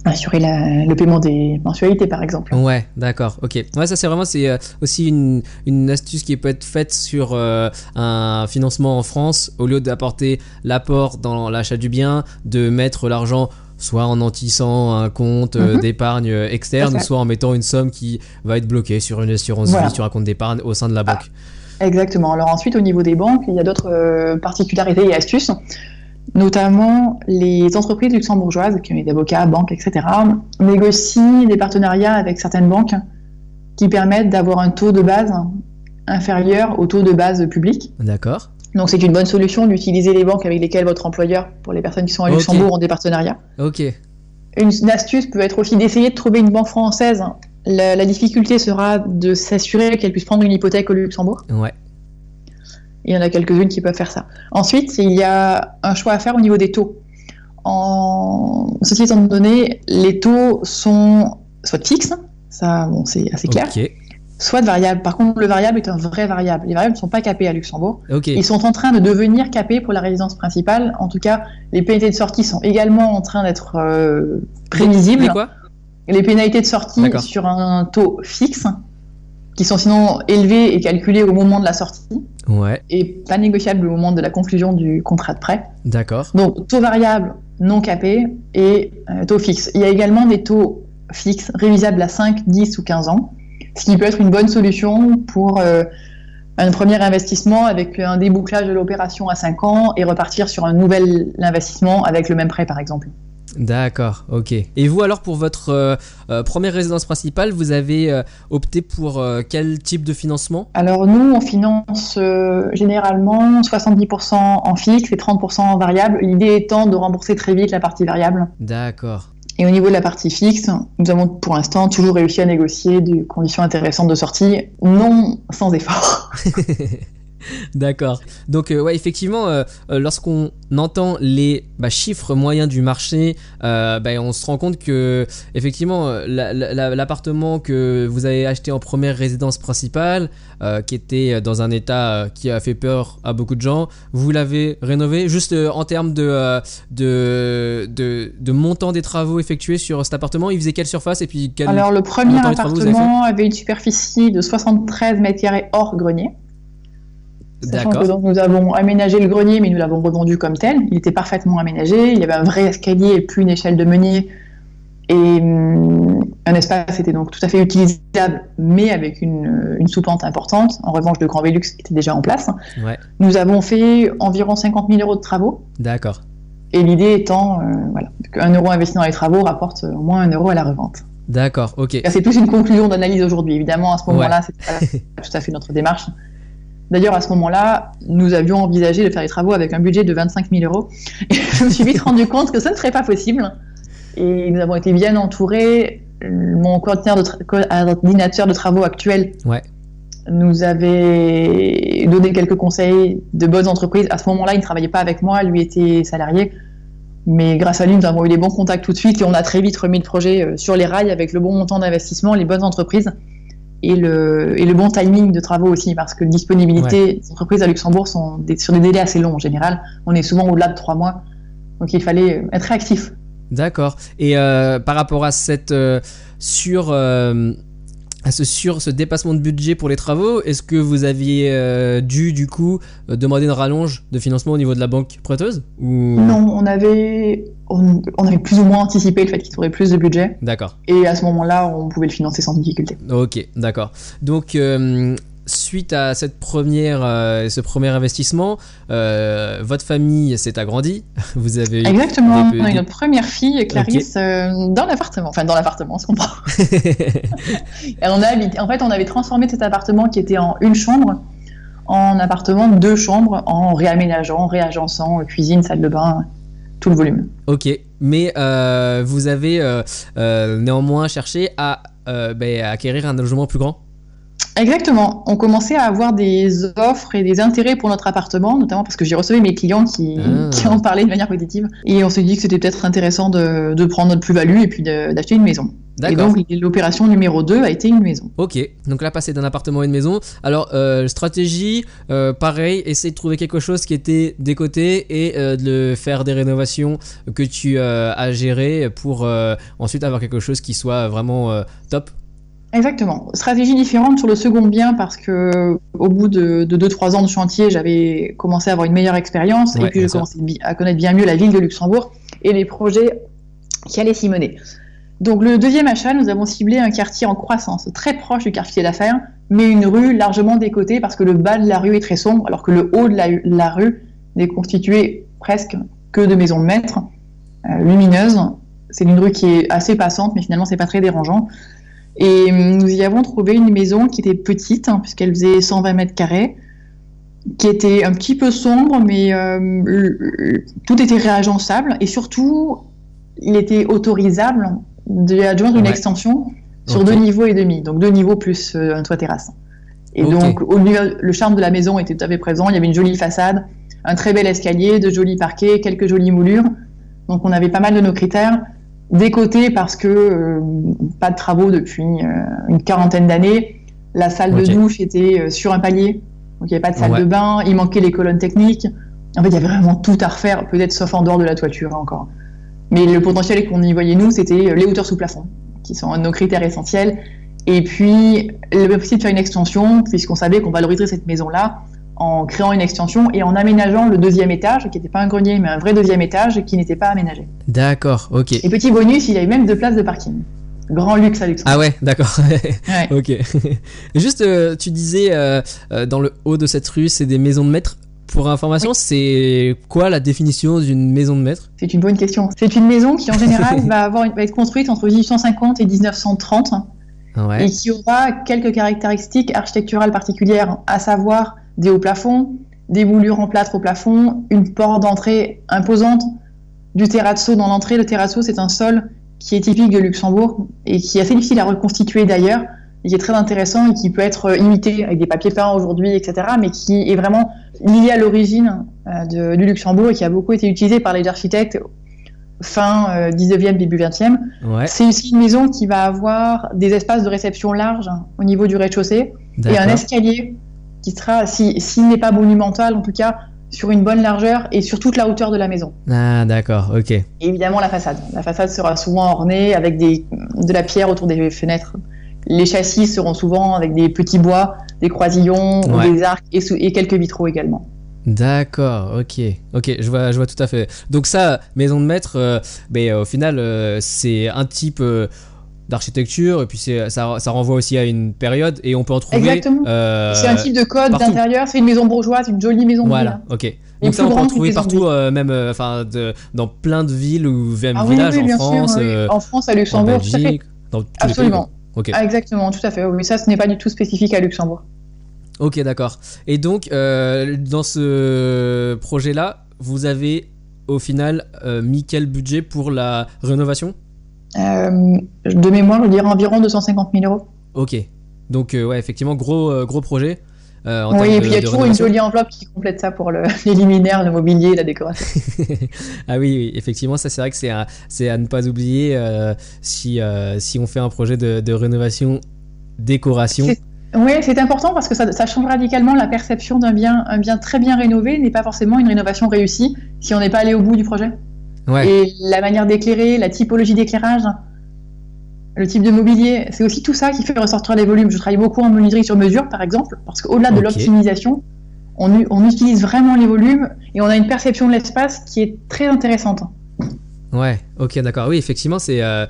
assurer la- le paiement des mensualités, par exemple. Ouais, d'accord, ok. Ouais, ça c'est vraiment c'est euh, aussi une, une astuce qui peut être faite sur euh, un financement en France. Au lieu d'apporter l'apport dans l'achat du bien, de mettre l'argent soit en nantissant un compte euh, Mhm. d'épargne externe, soit en mettant une somme qui va être bloquée sur une assurance Voilà. vie, sur un compte d'épargne au sein de la banque. Exactement. Alors ensuite, au niveau des banques, il y a d'autres euh, particularités et astuces, notamment les entreprises luxembourgeoises, qui ont des avocats, banques, etc., négocient des partenariats avec certaines banques qui permettent d'avoir un taux de base inférieur au taux de base public. D'accord. Donc c'est une bonne solution d'utiliser les banques avec lesquelles votre employeur, pour les personnes qui sont à. Luxembourg, ont des partenariats. Ok. Une, une astuce peut être aussi d'essayer de trouver une banque française. La, la difficulté sera de s'assurer qu'elle puisse prendre une hypothèque au Luxembourg. Ouais. Il y en a quelques-unes qui peuvent faire ça. Ensuite, il y a un choix à faire au niveau des taux. En... Ceci étant donné, les taux sont soit fixes, ça bon, c'est assez clair, soit de variables. Par contre, le variable est un vrai variable. Les variables ne sont pas capées à Luxembourg. Ils sont en train de devenir capés pour la résidence principale. En tout cas, les pénalités de sortie sont également en train d'être euh, prévisibles. Quoi? Les pénalités de sortie sur un taux fixe, qui sont sinon élevées et calculées au moment de la sortie, Ouais. et pas négociables au moment de la conclusion du contrat de prêt. D'accord. Donc, taux variable non capé et euh, taux fixe. Il y a également des taux fixes révisables à 5, 10 ou 15 ans, ce qui peut être une bonne solution pour euh, un premier investissement avec un débouclage de l'opération à 5 ans et repartir sur un nouvel investissement avec le même prêt, par exemple. D'accord, ok. Et vous alors pour votre euh, euh, première résidence principale, vous avez euh, opté pour quel type de financement? Alors nous, on finance généralement 70% en fixe et 30% en variable, l'idée étant de rembourser très vite la partie variable. D'accord. Et au niveau de la partie fixe, nous avons pour l'instant toujours réussi à négocier des conditions intéressantes de sortie, non sans effort. D'accord. Donc euh, ouais, effectivement, euh, euh, lorsqu'on entend les bah, chiffres moyens du marché, euh, bah, on se rend compte que effectivement la- la- la- l'appartement que vous avez acheté en première résidence principale, qui était dans un état qui a fait peur à beaucoup de gens, vous l'avez rénové juste en termes de, de, de de montant des travaux effectués sur cet appartement. Il faisait quelle surface et puis quel Alors le premier appartement avait une superficie de 73 mètres carrés hors grenier. Sachant que D'accord. donc, nous avons aménagé le grenier, mais nous l'avons revendu comme tel. Il était parfaitement aménagé. Il y avait un vrai escalier et plus une échelle de meunier. Et hum, un espace était donc tout à fait utilisable, mais avec une, une sous-pente importante. En revanche, le Grand Velux était déjà en place. Ouais. Nous avons fait environ 50 000 euros de travaux. D'accord. Et l'idée étant, euh, voilà, qu'un euro investi dans les travaux rapporte au moins un euro à la revente. D'accord. Ok. C'est plus une conclusion d'analyse aujourd'hui. Évidemment, à ce moment-là, c'est pas tout à fait notre démarche. D'ailleurs, à ce moment-là, nous avions envisagé de faire les travaux avec un budget de 25 000 euros. Et je me suis vite rendu compte que ça ne serait pas possible. Et nous avons été bien entourés. Mon coordinateur de, tra- coordinateur de travaux actuel Ouais. nous avait donné quelques conseils de bonnes entreprises. À ce moment-là, il ne travaillait pas avec moi, lui était salarié. Mais grâce à lui, nous avons eu les bons contacts tout de suite et on a très vite remis le projet euh, sur les rails avec le bon montant d'investissement, les bonnes entreprises et le, et le bon timing de travaux aussi, parce que disponibilité des entreprises à Luxembourg sont des- sur des délais assez longs en général. On est souvent au-delà de trois mois. Donc il fallait être réactif. D'accord. Et euh, par rapport à cette euh, sur euh, à ce sur ce dépassement de budget pour les travaux, est-ce que vous aviez dû du coup demander une rallonge de financement au niveau de la banque prêteuse ou? Non, on avait, on, on avait plus ou moins anticipé le fait qu'il faudrait plus de budget. D'accord. Et à ce moment-là, on pouvait le financer sans difficulté. Ok, d'accord. Donc euh, suite à cette première euh, ce premier investissement, euh, votre famille s'est agrandie. Vous avez eu Exactement. des- on a eu notre première fille, Clarisse, dans l'appartement. Enfin, dans l'appartement, on se comprend. Et on a habité- En fait, on avait transformé cet appartement qui était en une chambre en appartement de deux chambres en réaménageant, réagençant, cuisine, salle de bain, tout le volume. Ok, mais euh, vous avez euh, euh, néanmoins cherché à, ben, à acquérir un logement plus grand? Exactement. On commençait à avoir des offres et des intérêts pour notre appartement, notamment parce que j'ai reçu mes clients qui, Ah. qui en parlaient de manière positive. Et on s'est dit que c'était peut-être intéressant de, de prendre notre plus-value et puis d'acheter une maison. Et donc l'opération numéro 2 a été une maison. Ok, donc là passer d'un appartement à une maison. Alors euh, stratégie, euh, pareil, essayer de trouver quelque chose qui était décoté et euh, de faire des rénovations que tu as gérées pour ensuite avoir quelque chose qui soit vraiment top. Exactement. Stratégie différente sur le second bien parce que au bout de 2-3 ans de chantier, j'avais commencé à avoir une meilleure expérience Ouais, et puis je commençais à connaître bien mieux la ville de Luxembourg et les projets qui allaient s'y mener. Donc le deuxième achat, nous avons ciblé un quartier en croissance, très proche du quartier d'affaires, mais une rue largement décotée parce que le bas de la rue est très sombre, alors que le haut de la, rue n'est constitué presque que de maisons de maître euh, lumineuses. C'est une rue qui est assez passante, mais finalement c'est pas très dérangeant. Et hum, nous y avons trouvé une maison qui était petite, hein, puisqu'elle faisait 120 mètres carrés, qui était un petit peu sombre, mais euh, tout était réagençable. Et surtout, il était autorisable d'y adjoindre une Ouais. extension sur deux niveaux et demi, donc deux niveaux plus euh, un toit terrasse. Et donc, au lieu- le charme de la maison était tout à fait présent. Il y avait une jolie façade, un très bel escalier, de jolis parquets, quelques jolies moulures. Donc, on avait pas mal de nos critères décotés parce que euh, pas de travaux depuis euh, une quarantaine d'années. La salle de douche était euh, sur un palier, donc il n'y avait pas de salle Ouais. de bain. Il manquait les colonnes techniques. En fait, il y avait vraiment tout à refaire, peut-être sauf en dehors de la toiture hein, encore. Mais le potentiel qu'on y voyait nous, c'était les hauteurs sous plafond, qui sont nos critères essentiels. Et puis, le possibilité de faire une extension, puisqu'on savait qu'on valoriserait cette maison-là en créant une extension et en aménageant le deuxième étage, qui n'était pas un grenier, mais un vrai deuxième étage qui n'était pas aménagé. D'accord, ok. Et petit bonus, il y avait même deux places de parking. Grand luxe à Luxembourg. Ah ouais, d'accord. Ouais. ok. Juste, euh, tu disais euh, euh, dans le haut de cette rue, c'est des maisons de maître. Pour information, c'est quoi la définition d'une maison de maître? C'est une bonne question. C'est une maison qui, en général, va, avoir une- va être construite entre 1850 et 1930 Ouais. et qui aura quelques caractéristiques architecturales particulières, à savoir des hauts plafonds, des moulures en plâtre au plafond, une porte d'entrée imposante, du terrazzo dans l'entrée. Le terrazzo, c'est un sol qui est typique de Luxembourg et qui est assez difficile à reconstituer d'ailleurs, et qui est très intéressant et qui peut être imité avec des papiers peints aujourd'hui, etc., mais qui est vraiment lié à l'origine euh, du Luxembourg et qui a beaucoup été utilisé par les architectes fin euh, 19e, début 20e. Ouais. C'est aussi une maison qui va avoir des espaces de réception larges hein, au niveau du rez-de-chaussée et un escalier qui sera, si- s'il n'est pas monumental, en tout cas sur une bonne largeur et sur toute la hauteur de la maison. Ah d'accord, ok. Et évidemment la façade. La façade sera souvent ornée avec des, de la pierre autour des fenêtres. Les châssis seront souvent avec des petits bois, des croisillons, Ouais. des arcs et, quelques vitraux également. D'accord, ok, ok, je vois, je vois tout à fait. Donc ça, maison de maître, euh, mais euh, au final, euh, c'est un type d'architecture et puis c'est, ça, ça renvoie aussi à une période et on peut en trouver. Exactement. c'est un type de code d'intérieur, c'est une maison bourgeoise, une jolie maison Voilà, ville. ok. Donc ça, on peut en trouver partout, même, enfin, dans plein de villes ou même Ah villages oui, en France, sûr, oui. en France, à Luxembourg. Belgique, dans tous Absolument. les pays. Ah, exactement, tout à fait. Oui, ça, ce n'est pas du tout spécifique à Luxembourg. Ok, d'accord. Et donc, euh, dans ce projet-là, vous avez au final euh, mis quel budget pour la rénovation? Euh, de mémoire, je dirais environ 250 000 euros. Ok. Donc, ouais, effectivement, gros, gros projet. Euh, en Oui, et puis il y a toujours une jolie enveloppe qui complète ça pour le, les liminaires, le mobilier, la décoration. ah oui, oui, effectivement, ça c'est vrai que c'est à, ne pas oublier euh, si, euh, si on fait un projet de, de rénovation décoration. Oui, c'est important parce que ça, ça change radicalement la perception d'un bien. Un bien très bien rénové n'est pas forcément une rénovation réussie si on n'est pas allé au bout du projet. Ouais, Et la manière d'éclairer, la typologie d'éclairage, le type de mobilier, c'est aussi tout ça qui fait ressortir les volumes. Je travaille beaucoup en menuiserie sur mesure, par exemple, parce qu'au-delà de l'optimisation, on, utilise vraiment les volumes et on a une perception de l'espace qui est très intéressante. ouais, ok, d'accord. Oui, effectivement, c'est. euh,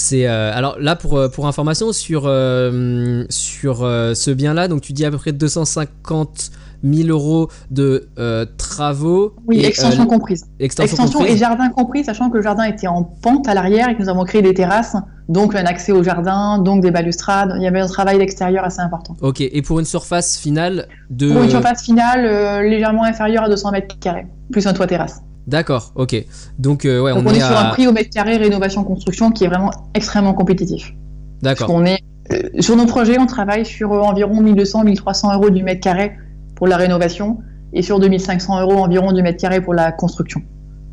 c'est euh, alors là pour, euh, pour information sur, euh, sur ce bien-là, donc tu dis à peu près 250 000 euros de euh, travaux. Oui, et, extension euh, comprise. extension Extension comprise. et jardin compris, sachant que le jardin était en pente à l'arrière et que nous avons créé des terrasses, donc un accès au jardin, donc des balustrades. Il y avait un travail d'extérieur assez important. Ok, et pour une surface finale de. Pour une surface finale euh, légèrement inférieure à 200 mètres carrés, plus un toit terrasse. D'accord, ok. Donc, ouais, Donc on, on, est, est sur un prix au mètre carré rénovation construction qui est vraiment extrêmement compétitif. D'accord. Est sur nos projets, on travaille sur environ 1200-1300 euros du mètre carré pour la rénovation et sur 2500 euros environ du mètre carré pour la construction.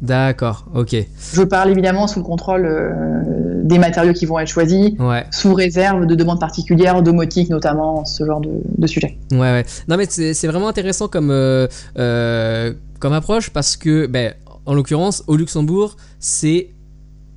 D'accord, ok. Je parle évidemment sous le contrôle euh, des matériaux qui vont être choisis, Ouais. sous réserve de demandes particulières, domotique notamment, ce genre de, de sujet. Ouais, ouais. Non, mais c'est c'est vraiment intéressant comme, euh, euh, comme approche parce que, ben, en l'occurrence, au Luxembourg, c'est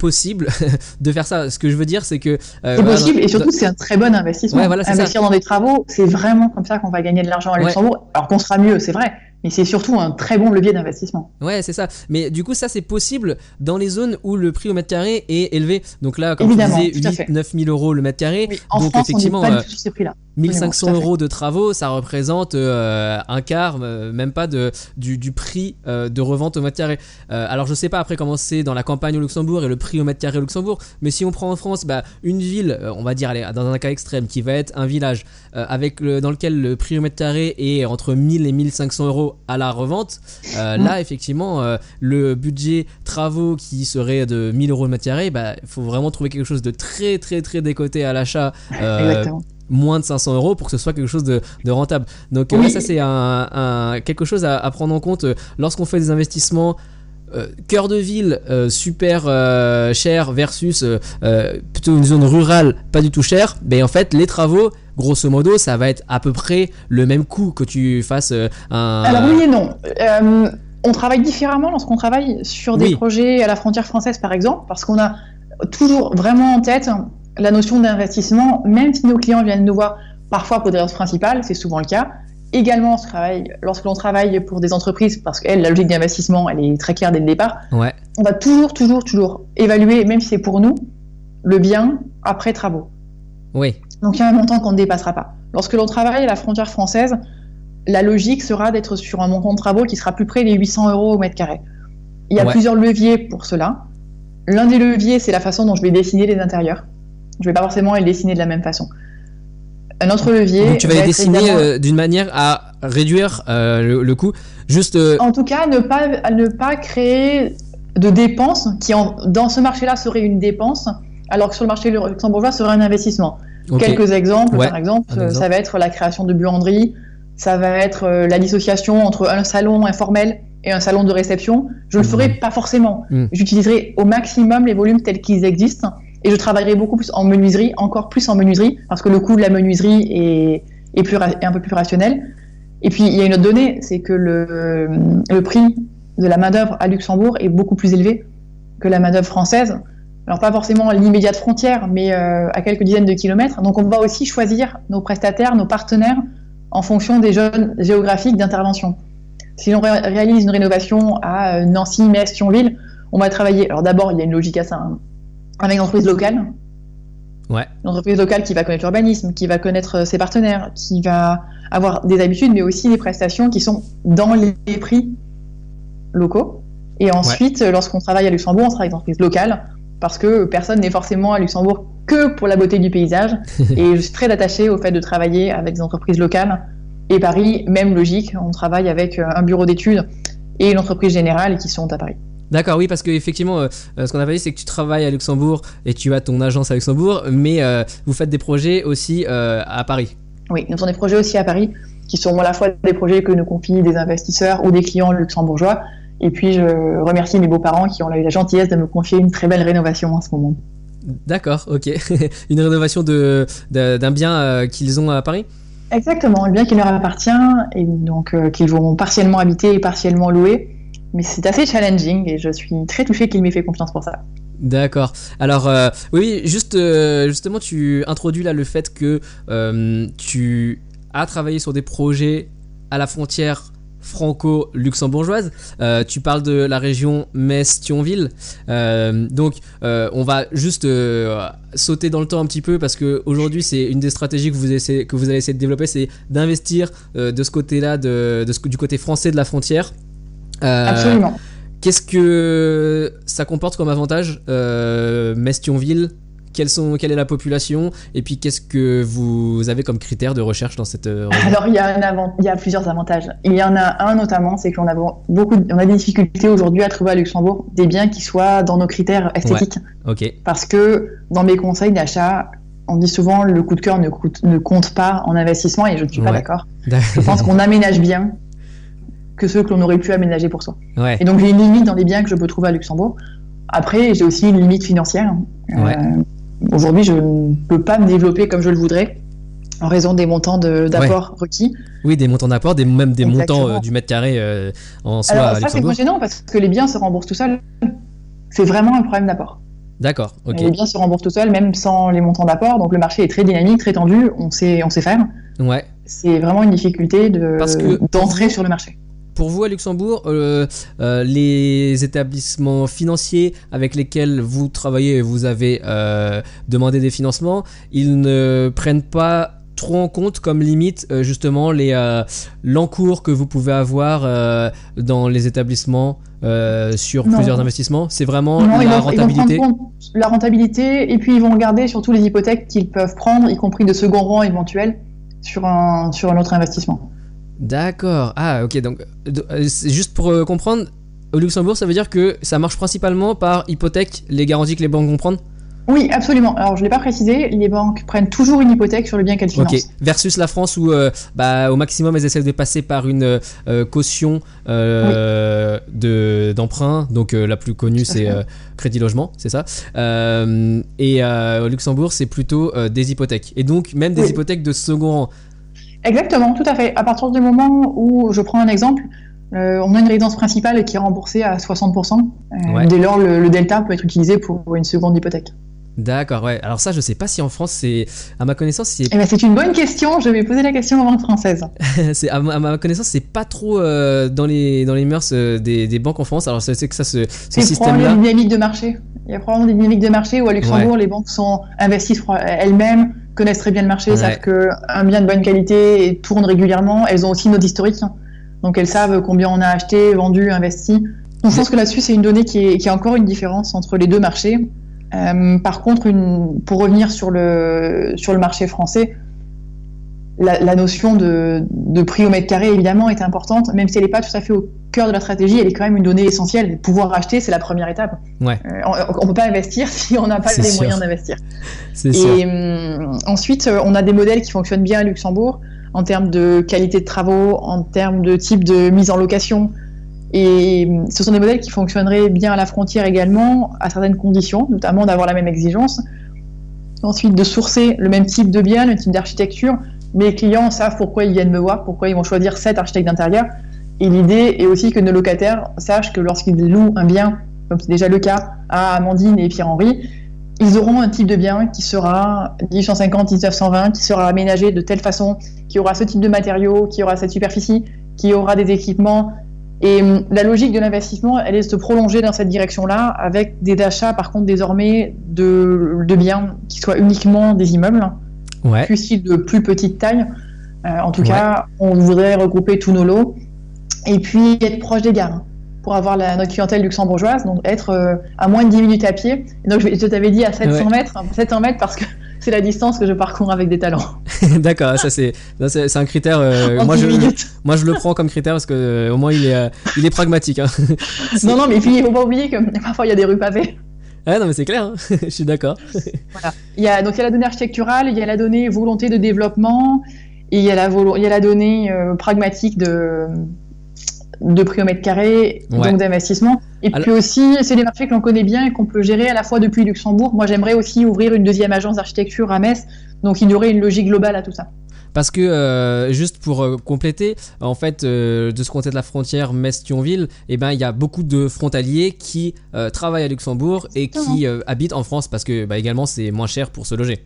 possible de faire ça. Ce que je veux dire, c'est que. euh, C'est possible et surtout c'est un très bon investissement. Ouais, voilà, Investir dans des travaux, c'est vraiment comme ça qu'on va gagner de l'argent à Ouais. Luxembourg. Alors qu'on sera mieux, c'est vrai, mais c'est surtout un très bon levier d'investissement. Ouais, c'est ça. Mais du coup, ça, c'est possible dans les zones où le prix au mètre carré est élevé. Donc là, comme Évidemment, tu tout disais, fait. 8 9 000 euros le mètre carré. Oui, en Donc France, on effectivement, pas euh, du tout sur ces prix-là. 1500 tout à fait. euros de travaux, ça représente euh, un quart, euh, même pas de, du, du prix euh, de revente au mètre carré. Alors je sais pas après comment c'est dans la campagne au Luxembourg et le prix au mètre carré au Luxembourg, mais si on prend en France bah, une ville, on va dire allez, dans un cas extrême, qui va être un village avec le, dans lequel le prix au mètre carré est entre 1000 et 1500 euros à la revente, euh, Mm. là effectivement euh, le budget travaux qui serait de 1000 euros le mètre carré, bah, il faut vraiment trouver quelque chose de très très très décoté à l'achat. euh, Exactement. moins de 500 euros pour que ce soit quelque chose de, de rentable. Donc Oui. ça c'est un, un- quelque chose à, à prendre en compte lorsqu'on fait des investissements. euh, cœur de ville euh, super euh, cher versus plutôt une zone rurale pas du tout chère ben en fait les travaux grosso modo ça va être à peu près le même coût que tu fasses euh, un Alors oui et non. Euh, on travaille différemment lorsqu'on travaille sur des Oui. projets à la frontière française, par exemple, parce qu'on a toujours vraiment en tête la notion d'investissement, même si nos clients viennent nous voir parfois pour des raisons principales, c'est souvent le cas. Également, on se travaille, lorsque l'on travaille pour des entreprises, parce qu'elle, la logique d'investissement, elle est très claire dès le départ, ouais on va toujours, toujours, toujours évaluer, même si c'est pour nous, le bien après travaux. oui Donc il y a un montant qu'on ne dépassera pas. Lorsque l'on travaille à la frontière française, la logique sera d'être sur un montant de travaux qui sera plus près des 800 euros au mètre carré. Il y a Ouais. plusieurs leviers pour cela. L'un des leviers, c'est la façon dont je vais dessiner les intérieurs. Je ne vais pas forcément les dessiner de la même façon. Un autre levier. donc tu vas va les dessiner évidemment- euh, d'une manière à réduire euh, le, le coût juste euh, En tout cas, ne pas, ne pas créer de dépenses qui, en- dans ce marché-là, serait une dépense, alors que sur le marché luxembourgeois, serait un investissement. Quelques exemples, Ouais, par exemple, ça va être la création de buanderies, ça va être euh, la dissociation entre un salon informel et un salon de réception. Je ne le ferai pas forcément. Mm. J'utiliserai au maximum les volumes tels qu'ils existent et je travaillerai beaucoup plus en menuiserie, encore plus en menuiserie, parce que le coût de la menuiserie est, est, plus, ra- est un peu plus rationnel. Et puis, il y a une autre donnée, c'est que le, le prix de la main-d'œuvre à Luxembourg est beaucoup plus élevé que la main-d'œuvre française. Alors, pas forcément à l'immédiate frontière, mais euh, à quelques dizaines de kilomètres. Donc, on va aussi choisir nos prestataires, nos partenaires, en fonction des zones géographiques d'intervention. Si l'on ré- réalise une rénovation à euh, Nancy, Metz, Thionville, on va travailler. Alors, d'abord, il y a une logique à ça, hein, avec une entreprise locale. Ouais. Une entreprise locale qui va connaître l'urbanisme, qui va connaître euh, ses partenaires, qui va avoir des habitudes, mais aussi des prestations qui sont dans les prix locaux. Et ensuite, lorsqu'on travaille à Luxembourg, on travaille avec une entreprise locale, parce que personne n'est forcément à Luxembourg que pour la beauté du paysage. et je suis très attachée au fait de travailler avec des entreprises locales. Et Paris, même logique, on travaille avec euh, un bureau d'études et une entreprise générale qui sont à Paris. D'accord, oui, parce qu'effectivement, ce qu'on a pas dit, c'est que tu travailles à Luxembourg et tu as ton agence à Luxembourg, mais euh, vous faites des projets aussi euh, à Paris. Oui, nous avons des projets aussi à Paris qui sont à la fois des projets que nous confient des investisseurs ou des clients luxembourgeois. Et puis, je remercie mes beaux-parents qui ont eu la gentillesse de me confier une très belle rénovation en ce moment. D'accord, ok. Une rénovation de- de- d'un bien euh, qu'ils ont à Paris? Exactement, le bien qui leur appartient et donc euh, qu'ils vont partiellement habiter et partiellement louer. Mais c'est assez challenging et je suis très touchée qu'il m'ait fait confiance pour ça. D'accord. Alors, euh, oui, juste, justement, tu introduis là le fait que tu as travaillé sur des projets à la frontière franco-luxembourgeoise. Euh, tu parles de la région Metz-Thionville. Euh, donc, euh, on va juste sauter dans le temps un petit peu parce que aujourd'hui, c'est une des stratégies que vous, essayez, que vous allez essayer de développer, c'est d'investir de ce côté-là, de, de ce, du côté français de la frontière. Absolument. Qu'est-ce que ça comporte comme avantage, Metz-Thionville? Quelles sont, Quelle est la population Et puis, qu'est-ce que vous avez comme critère de recherche dans cette euh, Alors, il y, a un avant- il y a plusieurs avantages. Il y en a un notamment, c'est qu'on a beaucoup, on a des difficultés aujourd'hui à trouver à Luxembourg des biens qui soient dans nos critères esthétiques. Ok, Parce que dans mes conseils d'achat, on dit souvent le coup de cœur ne, coûte- ne compte pas en investissement et je ne suis pas Ouais. d'accord. Je pense qu'on aménage bien que ceux que l'on aurait pu aménager pour soi. ouais. Et donc j'ai une limite dans les biens que je peux trouver à Luxembourg. Après, j'ai aussi une limite financière. Euh. Aujourd'hui, je ne peux pas me développer comme je le voudrais en raison des montants de- d'apport requis. Oui, des montants d'apport, des, même des Exactement. montants euh, du mètre carré euh, en soi Alors ça, c'est gênant parce que les biens se remboursent tout seuls. C'est vraiment un problème d'apport. D'accord. Les biens se remboursent tout seuls, même sans les montants d'apport. Donc le marché est très dynamique, très tendu. On sait, on sait faire. Ouais. C'est vraiment une difficulté de- que- d'entrer sur le marché. Pour vous à Luxembourg, euh, euh, les établissements financiers avec lesquels vous travaillez et vous avez euh, demandé des financements, ils ne prennent pas trop en compte comme limite justement les l'encours que vous pouvez avoir dans les établissements sur Non. plusieurs investissements. C'est vraiment Non, la vont, rentabilité. la rentabilité et puis ils vont regarder surtout les hypothèques qu'ils peuvent prendre, y compris de second rang éventuel, sur un, sur un autre investissement. D'accord. Ah, ok. Donc, euh, juste pour euh, comprendre, au Luxembourg, ça veut dire que ça marche principalement par hypothèque, les garanties que les banques vont prendre? Oui, absolument. Alors je ne l'ai pas précisé, les banques prennent toujours une hypothèque sur le bien qu'elles financent. Ok. Versus la France où, euh, bah, au maximum, elles essaient de passer par une caution de d'emprunt. Donc, la plus connue, c'est Crédit Logement, c'est ça. Et au Luxembourg, c'est plutôt des hypothèques. Et donc, même des Oui. hypothèques de second rang. Exactement, tout à fait. À partir du moment où, je prends un exemple, euh, on a une résidence principale qui est remboursée à 60%. Euh, Ouais. Dès lors, le, le delta peut être utilisé pour une seconde hypothèque. D'accord, ouais. Alors ça, je sais pas si en France, c'est, à ma connaissance, c'est Eh ben, c'est une bonne question. Je vais poser la question aux banques françaises. c'est à ma, à ma connaissance, c'est pas trop euh, dans les dans les mœurs euh, des, des banques en France. Alors sais que ça, ce, C'est système-là. des dynamiques de marché. Il y a probablement des dynamiques de marché où à Luxembourg, les banques sont investies elles-mêmes, connaissent très bien le marché, Ouais. savent qu'un bien de bonne qualité tourne régulièrement. Elles ont aussi notre historique. Donc elles savent combien on a acheté, vendu, investi. Donc je pense que là-dessus, c'est une donnée qui est, qui est encore une différence entre les deux marchés. Euh, par contre, une, pour revenir sur le, sur le marché français, la, la notion de, de prix au mètre carré, évidemment, est importante, même si elle n'est pas tout à fait au cœur de la stratégie, elle est quand même une donnée essentielle. Pouvoir acheter, c'est la première étape. Ouais. Euh, on ne peut pas investir si on n'a pas les sûr. moyens d'investir. C'est sûr. Et hum, ensuite, euh, on a des modèles qui fonctionnent bien à Luxembourg en termes de qualité de travaux, en termes de type de mise en location. Et hum, ce sont des modèles qui fonctionneraient bien à la frontière également, à certaines conditions, notamment d'avoir la même exigence. Ensuite, de sourcer le même type de bien, le même type d'architecture. Mes clients savent pourquoi ils viennent me voir, pourquoi ils vont choisir cet architecte d'intérieur. Et l'idée est aussi que nos locataires sachent que lorsqu'ils louent un bien, comme c'est déjà le cas à Amandine et Pierre-Henri, ils auront un type de bien qui sera 1850, 1920, qui sera aménagé de telle façon, qui aura ce type de matériaux, qui aura cette superficie, qui aura des équipements. Et hum, la logique de l'investissement, elle est de se prolonger dans cette direction-là, avec des achats, par contre, désormais, de, de biens qui soient uniquement des immeubles, Ouais. plus de plus petite taille. Euh, en tout Ouais. cas, on voudrait regrouper tous nos lots. Et puis, être proche des gares pour avoir la, notre clientèle luxembourgeoise, donc être euh, à moins de 10 minutes à pied. Et donc, je, je t'avais dit à 700 Ouais. mètres, 700 mètres parce que c'est la distance que je parcours avec des talents. D'accord. Ça c'est c'est un critère. euh, moi 10 je moi je le prends comme critère parce que euh, au moins il est euh, il est pragmatique. Hein. Non, non, mais puis il faut pas oublier que parfois il y a des rues pavées. Ah non mais c'est clair. hein. je suis d'accord. Il y a, donc il y a la donnée architecturale, il y a la donnée volonté de développement, et il y a la, il y a la donnée pragmatique de, de prix au mètre carré, Ouais. donc d'investissement. Et Alors- puis aussi, c'est des marchés que l'on connaît bien et qu'on peut gérer à la fois depuis Luxembourg. Moi, j'aimerais aussi ouvrir une deuxième agence d'architecture à Metz, donc il y aurait une logique globale à tout ça. Parce que euh, juste pour euh, compléter, en fait, euh, de ce côté de la frontière Metz-Thionville, eh ben il y a beaucoup de frontaliers qui travaillent à Luxembourg et qui habitent en France parce que bah, également c'est moins cher pour se loger.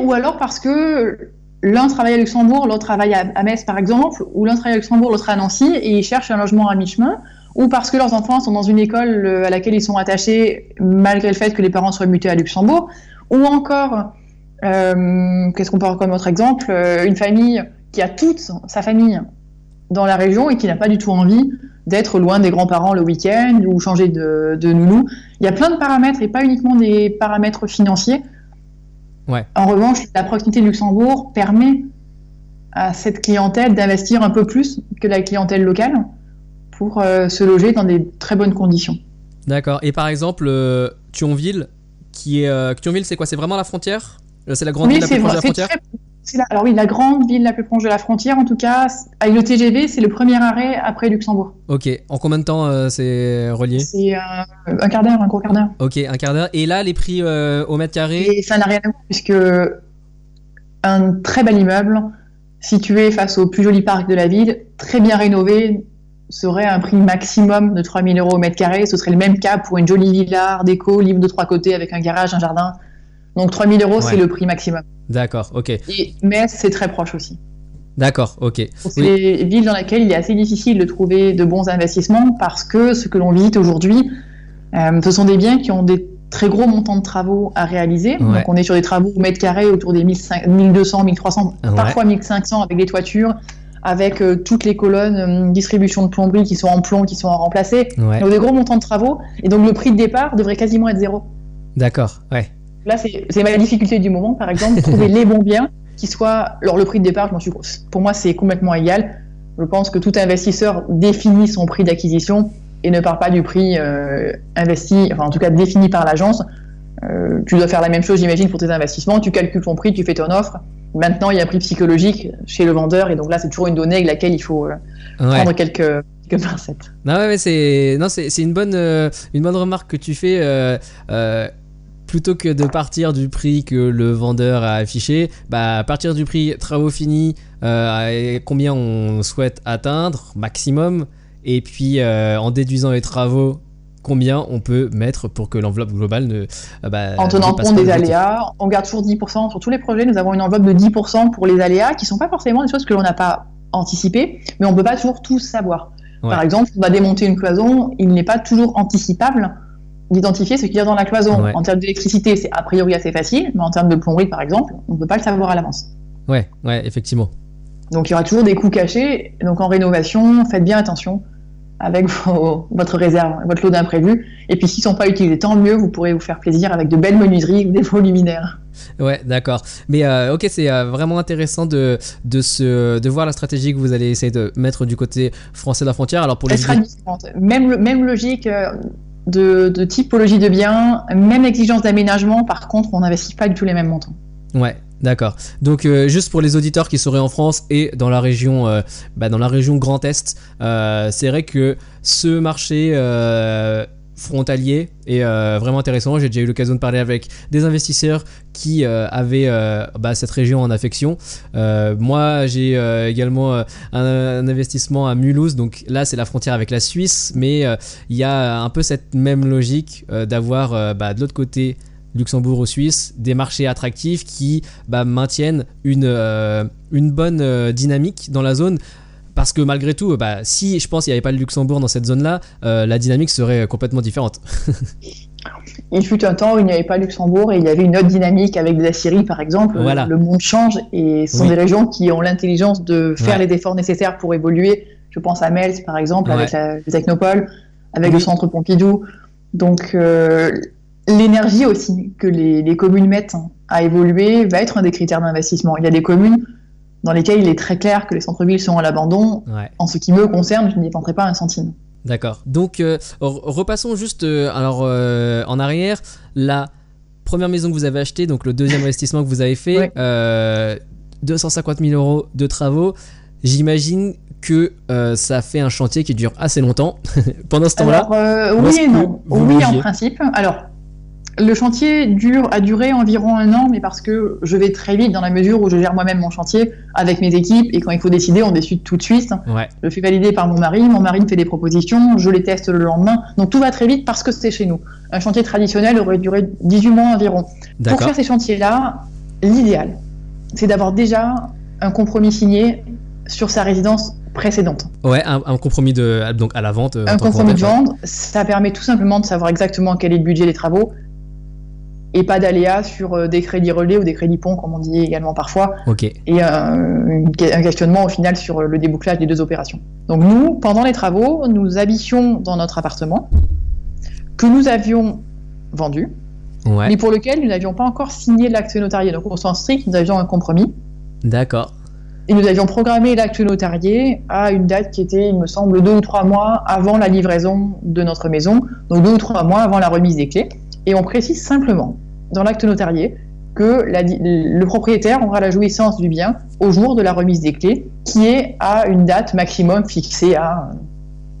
Ou alors parce que l'un travaille à Luxembourg, l'autre travaille à, Metz par exemple, ou l'un travaille à Luxembourg, l'autre à Nancy, et ils cherchent un logement à mi-chemin, ou parce que leurs enfants sont dans une école euh, à laquelle ils sont attachés malgré le fait que les parents soient mutés à Luxembourg, ou encore, euh, qu'est-ce qu'on peut avoir comme autre exemple, euh, une famille qui a toute sa famille dans la région et qui n'a pas du tout envie d'être loin des grands-parents le week-end ou changer de, de nounou. Il y a plein de paramètres et pas uniquement des paramètres financiers. Ouais. En revanche, la proximité de Luxembourg permet à cette clientèle d'investir un peu plus que la clientèle locale pour euh, se loger dans des très bonnes conditions. D'accord. Et par exemple, euh, Thionville, qui est euh, Thionville, c'est quoi? C'est vraiment la frontière? C'est la grande ville la plus proche de la frontière? Alors oui, la grande ville la plus proche de la frontière, en tout cas, avec le TGV, c'est le premier arrêt après Luxembourg. Ok, en combien de temps euh, c'est relié? C'est euh, un quart d'heure, un gros quart d'heure. Ok, un quart d'heure. Et là, les prix euh, au mètre carré? Et ça n'a rien à voir, puisque un très bel immeuble, situé face au plus joli parc de la ville, très bien rénové, serait un prix maximum de 3000 euros au mètre carré. Ce serait le même cas pour une jolie villa déco, libre de trois côtés, avec un garage, un jardin. Donc 3000 euros, c'est le prix maximum. D'accord, ok. Et Metz, c'est très proche aussi. D'accord, ok. C'est des villes dans lesquelles il est assez difficile de trouver de bons investissements parce que ce que l'on visite aujourd'hui, euh, ce sont des biens qui ont des très gros montants de travaux à réaliser. Donc on est sur des travaux au mètre carré autour des 1200, 1300, parfois 1500 avec des toitures, avec euh, toutes les colonnes euh, distribution de plomberie qui sont en plomb, qui sont à remplacer. Donc des gros montants de travaux. Et donc le prix de départ devrait quasiment être zéro. D'accord, ouais. Là, c'est ma difficulté du moment, par exemple, de trouver les bons biens qui soient. Alors, le prix de départ, je suis... pour moi, c'est complètement égal. Je pense que tout investisseur définit son prix d'acquisition et ne part pas du prix euh, investi, enfin, en tout cas défini par l'agence. Euh, tu dois faire la même chose, j'imagine, pour tes investissements. Tu calcules ton prix, tu fais ton offre. Maintenant, il y a un prix psychologique chez le vendeur, et donc là, c'est toujours une donnée avec laquelle il faut euh, prendre quelques, pincettes. Non, ouais, c'est non, c'est une bonne une bonne remarque que tu fais plutôt que de partir du prix que le vendeur a affiché, bah, partir du prix travaux finis, euh, combien on souhaite atteindre, maximum, et puis euh, en déduisant les travaux, combien on peut mettre pour que l'enveloppe globale ne. Euh, bah, en tenant compte des aléas, on garde toujours 10%. Sur tous les projets, nous avons une enveloppe de 10% pour les aléas qui ne sont pas forcément des choses que l'on n'a pas anticipées, mais on ne peut pas toujours tout savoir. Par exemple, on va démonter une cloison, il n'est pas toujours anticipable d'identifier ce qu'il y a dans la cloison. En termes d'électricité, c'est a priori assez facile, mais en termes de plomberie, par exemple, on ne peut pas le savoir à l'avance. Ouais, ouais, effectivement. Donc il y aura toujours des coûts cachés. Donc en rénovation, faites bien attention avec votre réserve, votre lot d'imprévus. Et puis s'ils ne sont pas utilisés, tant mieux, vous pourrez vous faire plaisir avec de belles menuiseries ou des faux luminaires. Ouais, d'accord. Mais euh, ok, c'est euh, vraiment intéressant de, de, se, de voir la stratégie que vous allez essayer de mettre du côté français de la frontière. Alors pour les... Même, même logique. Euh, de, typologie de biens, même exigence d'aménagement, par contre, on n'investit pas du tout les mêmes montants. Ouais, D'accord. Donc euh, juste pour les auditeurs qui seraient en France et dans la région, euh, bah, dans la région Grand Est, euh, c'est vrai que ce marché frontalier et euh, vraiment intéressant. J'ai déjà eu l'occasion de parler avec des investisseurs qui euh, avaient euh, bah, cette région en affection. moi, j'ai également un, investissement à Mulhouse, donc là c'est la frontière avec la Suisse, mais il y a un peu cette même logique d'avoir bah, de l'autre côté Luxembourg ou Suisse, des marchés attractifs qui bah, maintiennent une bonne dynamique dans la zone parce que malgré tout, bah, si je pense qu'il n'y avait pas le Luxembourg dans cette zone-là, euh, la dynamique serait complètement différente. il fut un temps où il n'y avait pas Luxembourg et il y avait une autre dynamique avec la Syrie, par exemple. Le monde change et ce sont des régions qui ont l'intelligence de faire les efforts nécessaires pour évoluer. Je pense à Mels, par exemple, avec la, le Technopole, avec le centre Pompidou. Donc, euh, l'énergie aussi que les, les communes mettent à évoluer va être un des critères d'investissement. Il y a des communes dans lesquels il est très clair que les centres-villes sont à l'abandon. En ce qui me concerne, je n'y tenterai pas un centime. D'accord. Donc, euh, repassons juste euh, alors euh, en arrière. La première maison que vous avez achetée, donc le deuxième investissement que vous avez fait, 250 000 euros de travaux. J'imagine que ça fait un chantier qui dure assez longtemps pendant ce temps-là. oui et non. Oui, en principe. Alors, le chantier dure, a duré environ un an, mais parce que je vais très vite dans la mesure où je gère moi-même mon chantier avec mes équipes et quand il faut décider, on décide tout de suite. Je fais valider par mon mari, mon mari me fait des propositions, je les teste le lendemain. Donc tout va très vite parce que c'est chez nous. Un chantier traditionnel aurait duré 18 mois environ. Pour faire ces chantiers-là, l'idéal, c'est d'avoir déjà un compromis signé sur sa résidence précédente. Ouais, un, compromis de, donc à la vente. Un compromis de vente, ça permet tout simplement de savoir exactement quel est le budget des travaux, et pas d'aléas sur euh, des crédits relais ou des crédits ponts, comme on dit également parfois. Et euh, un questionnement au final sur euh, le débouclage des deux opérations. Donc nous, pendant les travaux, nous habitions dans notre appartement que nous avions vendu, mais pour lequel nous n'avions pas encore signé l'acte notarié. Donc au sens strict, nous avions un compromis. D'accord. Et nous avions programmé l'acte notarié à une date qui était, il me semble, deux ou trois mois avant la livraison de notre maison, donc deux ou trois mois avant la remise des clés. Et on précise simplement dans l'acte notarié que la- le propriétaire aura la jouissance du bien au jour de la remise des clés, qui est à une date maximum fixée à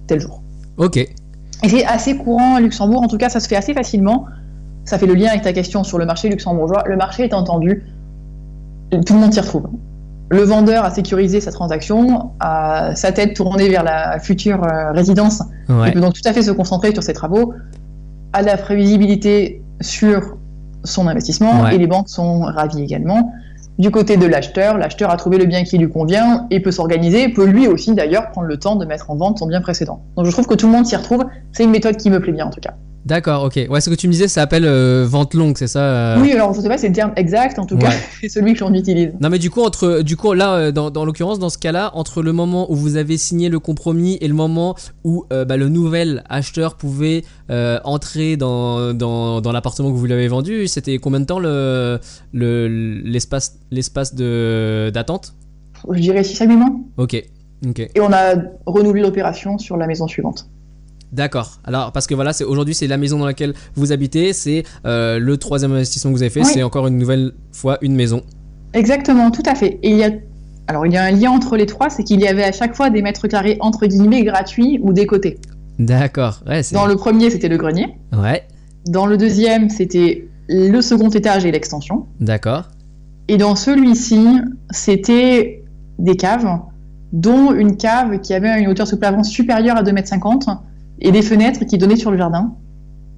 tel jour. Ok. Et c'est assez courant à Luxembourg, en tout cas ça se fait assez facilement. Ça fait le lien avec ta question sur le marché luxembourgeois. Le marché est entendu, tout le monde s'y retrouve. Le vendeur a sécurisé sa transaction, a sa tête tournée vers la future euh, résidence, Ouais. il peut donc tout à fait se concentrer sur ses travaux, a de la prévisibilité sur son investissement Ouais. et les banques sont ravies également. Du côté de l'acheteur, l'acheteur a trouvé le bien qui lui convient et peut s'organiser, peut lui aussi d'ailleurs prendre le temps de mettre en vente son bien précédent. Donc je trouve que tout le monde s'y retrouve, c'est une méthode qui me plaît bien en tout cas. D'accord, ok. Ouais, ce que tu me disais, ça s'appelle euh, vente longue, c'est ça euh Oui, alors je sais pas c'est le terme exact, en tout cas c'est celui que j'en utilise. Non mais du coup entre du coup là euh, dans, dans l'occurrence dans ce cas-là entre le moment où vous avez signé le compromis et le moment où euh, bah, le nouvel acheteur pouvait entrer dans, dans, dans l'appartement que vous lui avez vendu c'était combien de temps le le l'espace l'espace de d'attente? Je dirais 6 à 8 mois. Ok ok Et on a renouvelé l'opération sur la maison suivante. D'accord alors parce que voilà c'est aujourd'hui c'est la maison dans laquelle vous habitez c'est euh, le troisième investissement que vous avez fait Oui. c'est encore une nouvelle fois une maison Exactement, tout à fait. Et il y a, alors il y a un lien entre les trois, c'est qu'il y avait à chaque fois des mètres carrés entre guillemets gratuits ou des côtés. d'accord ouais Dans le premier, c'était le grenier. ouais Dans le deuxième, c'était le second étage et l'extension. d'accord Et dans celui-ci, c'était des caves, dont une cave qui avait une hauteur sous plafond supérieure à 2,50 m et des fenêtres qui donnaient sur le jardin,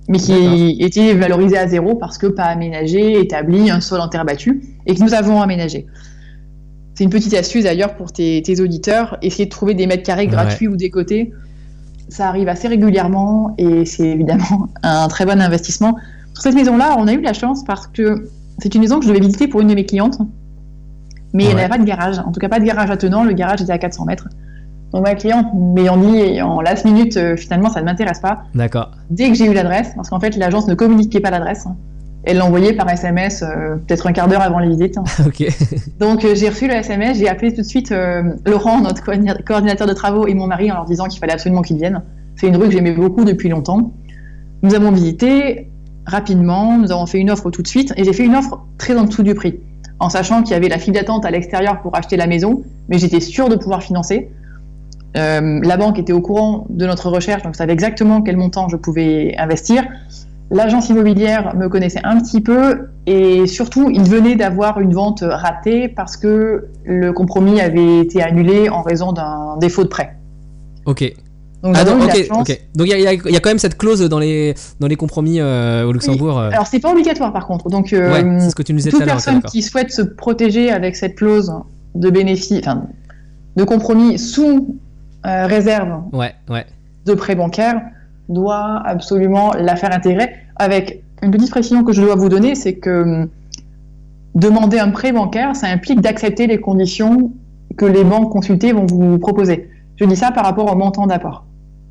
mais qui étaient valorisées à zéro parce que pas aménagées, établies, un sol en terre battue, et que nous avons aménagé. C'est une petite astuce d'ailleurs pour tes, tes auditeurs, essayer de trouver des mètres carrés Ouais. gratuits ou des côtés. Ça arrive assez régulièrement et c'est évidemment un très bon investissement. Sur cette maison-là, on a eu de la chance parce que c'est une maison que je devais visiter pour une de mes clientes, mais il Ouais. n'y avait pas de garage, en tout cas pas de garage attenant, le garage était à 400 mètres. Donc ma cliente m'ayant dit en last minute, euh, finalement ça ne m'intéresse pas, d'accord dès que j'ai eu l'adresse, parce qu'en fait l'agence ne communiquait pas l'adresse, hein, elle l'a envoyé par SMS euh, peut-être un quart d'heure avant la visite. hein. ok Donc euh, j'ai reçu le SMS, j'ai appelé tout de suite Laurent, notre coordina- coordinateur de travaux, et mon mari en leur disant qu'il fallait absolument qu'ils viennent. C'est une rue que j'aimais beaucoup depuis longtemps. Nous avons visité rapidement, nous avons fait une offre tout de suite, et j'ai fait une offre très en dessous du prix, en sachant qu'il y avait la file d'attente à l'extérieur pour acheter la maison, mais j'étais sûre de pouvoir financer. Euh, la banque était au courant de notre recherche, donc savait exactement quel montant je pouvais investir. L'agence immobilière me connaissait un petit peu et surtout, il venait d'avoir une vente ratée parce que le compromis avait été annulé en raison d'un défaut de prêt. ok Donc, Ah il y a, y y quand même cette clause dans les, dans les compromis euh, au Luxembourg. euh. Alors, c'est pas obligatoire par contre. Donc, euh, ouais, c'est ce que tu nous disais tout toute personne d'accord. qui souhaite se protéger avec cette clause de bénéfice, enfin, de compromis sous euh, réserve Ouais, ouais. de prêt bancaire doit absolument la faire intégrer avec une petite précision que je dois vous donner, c'est que hum, demander un prêt bancaire, ça implique d'accepter les conditions que les banques consultées vont vous proposer. Je dis ça par rapport au montant d'apport.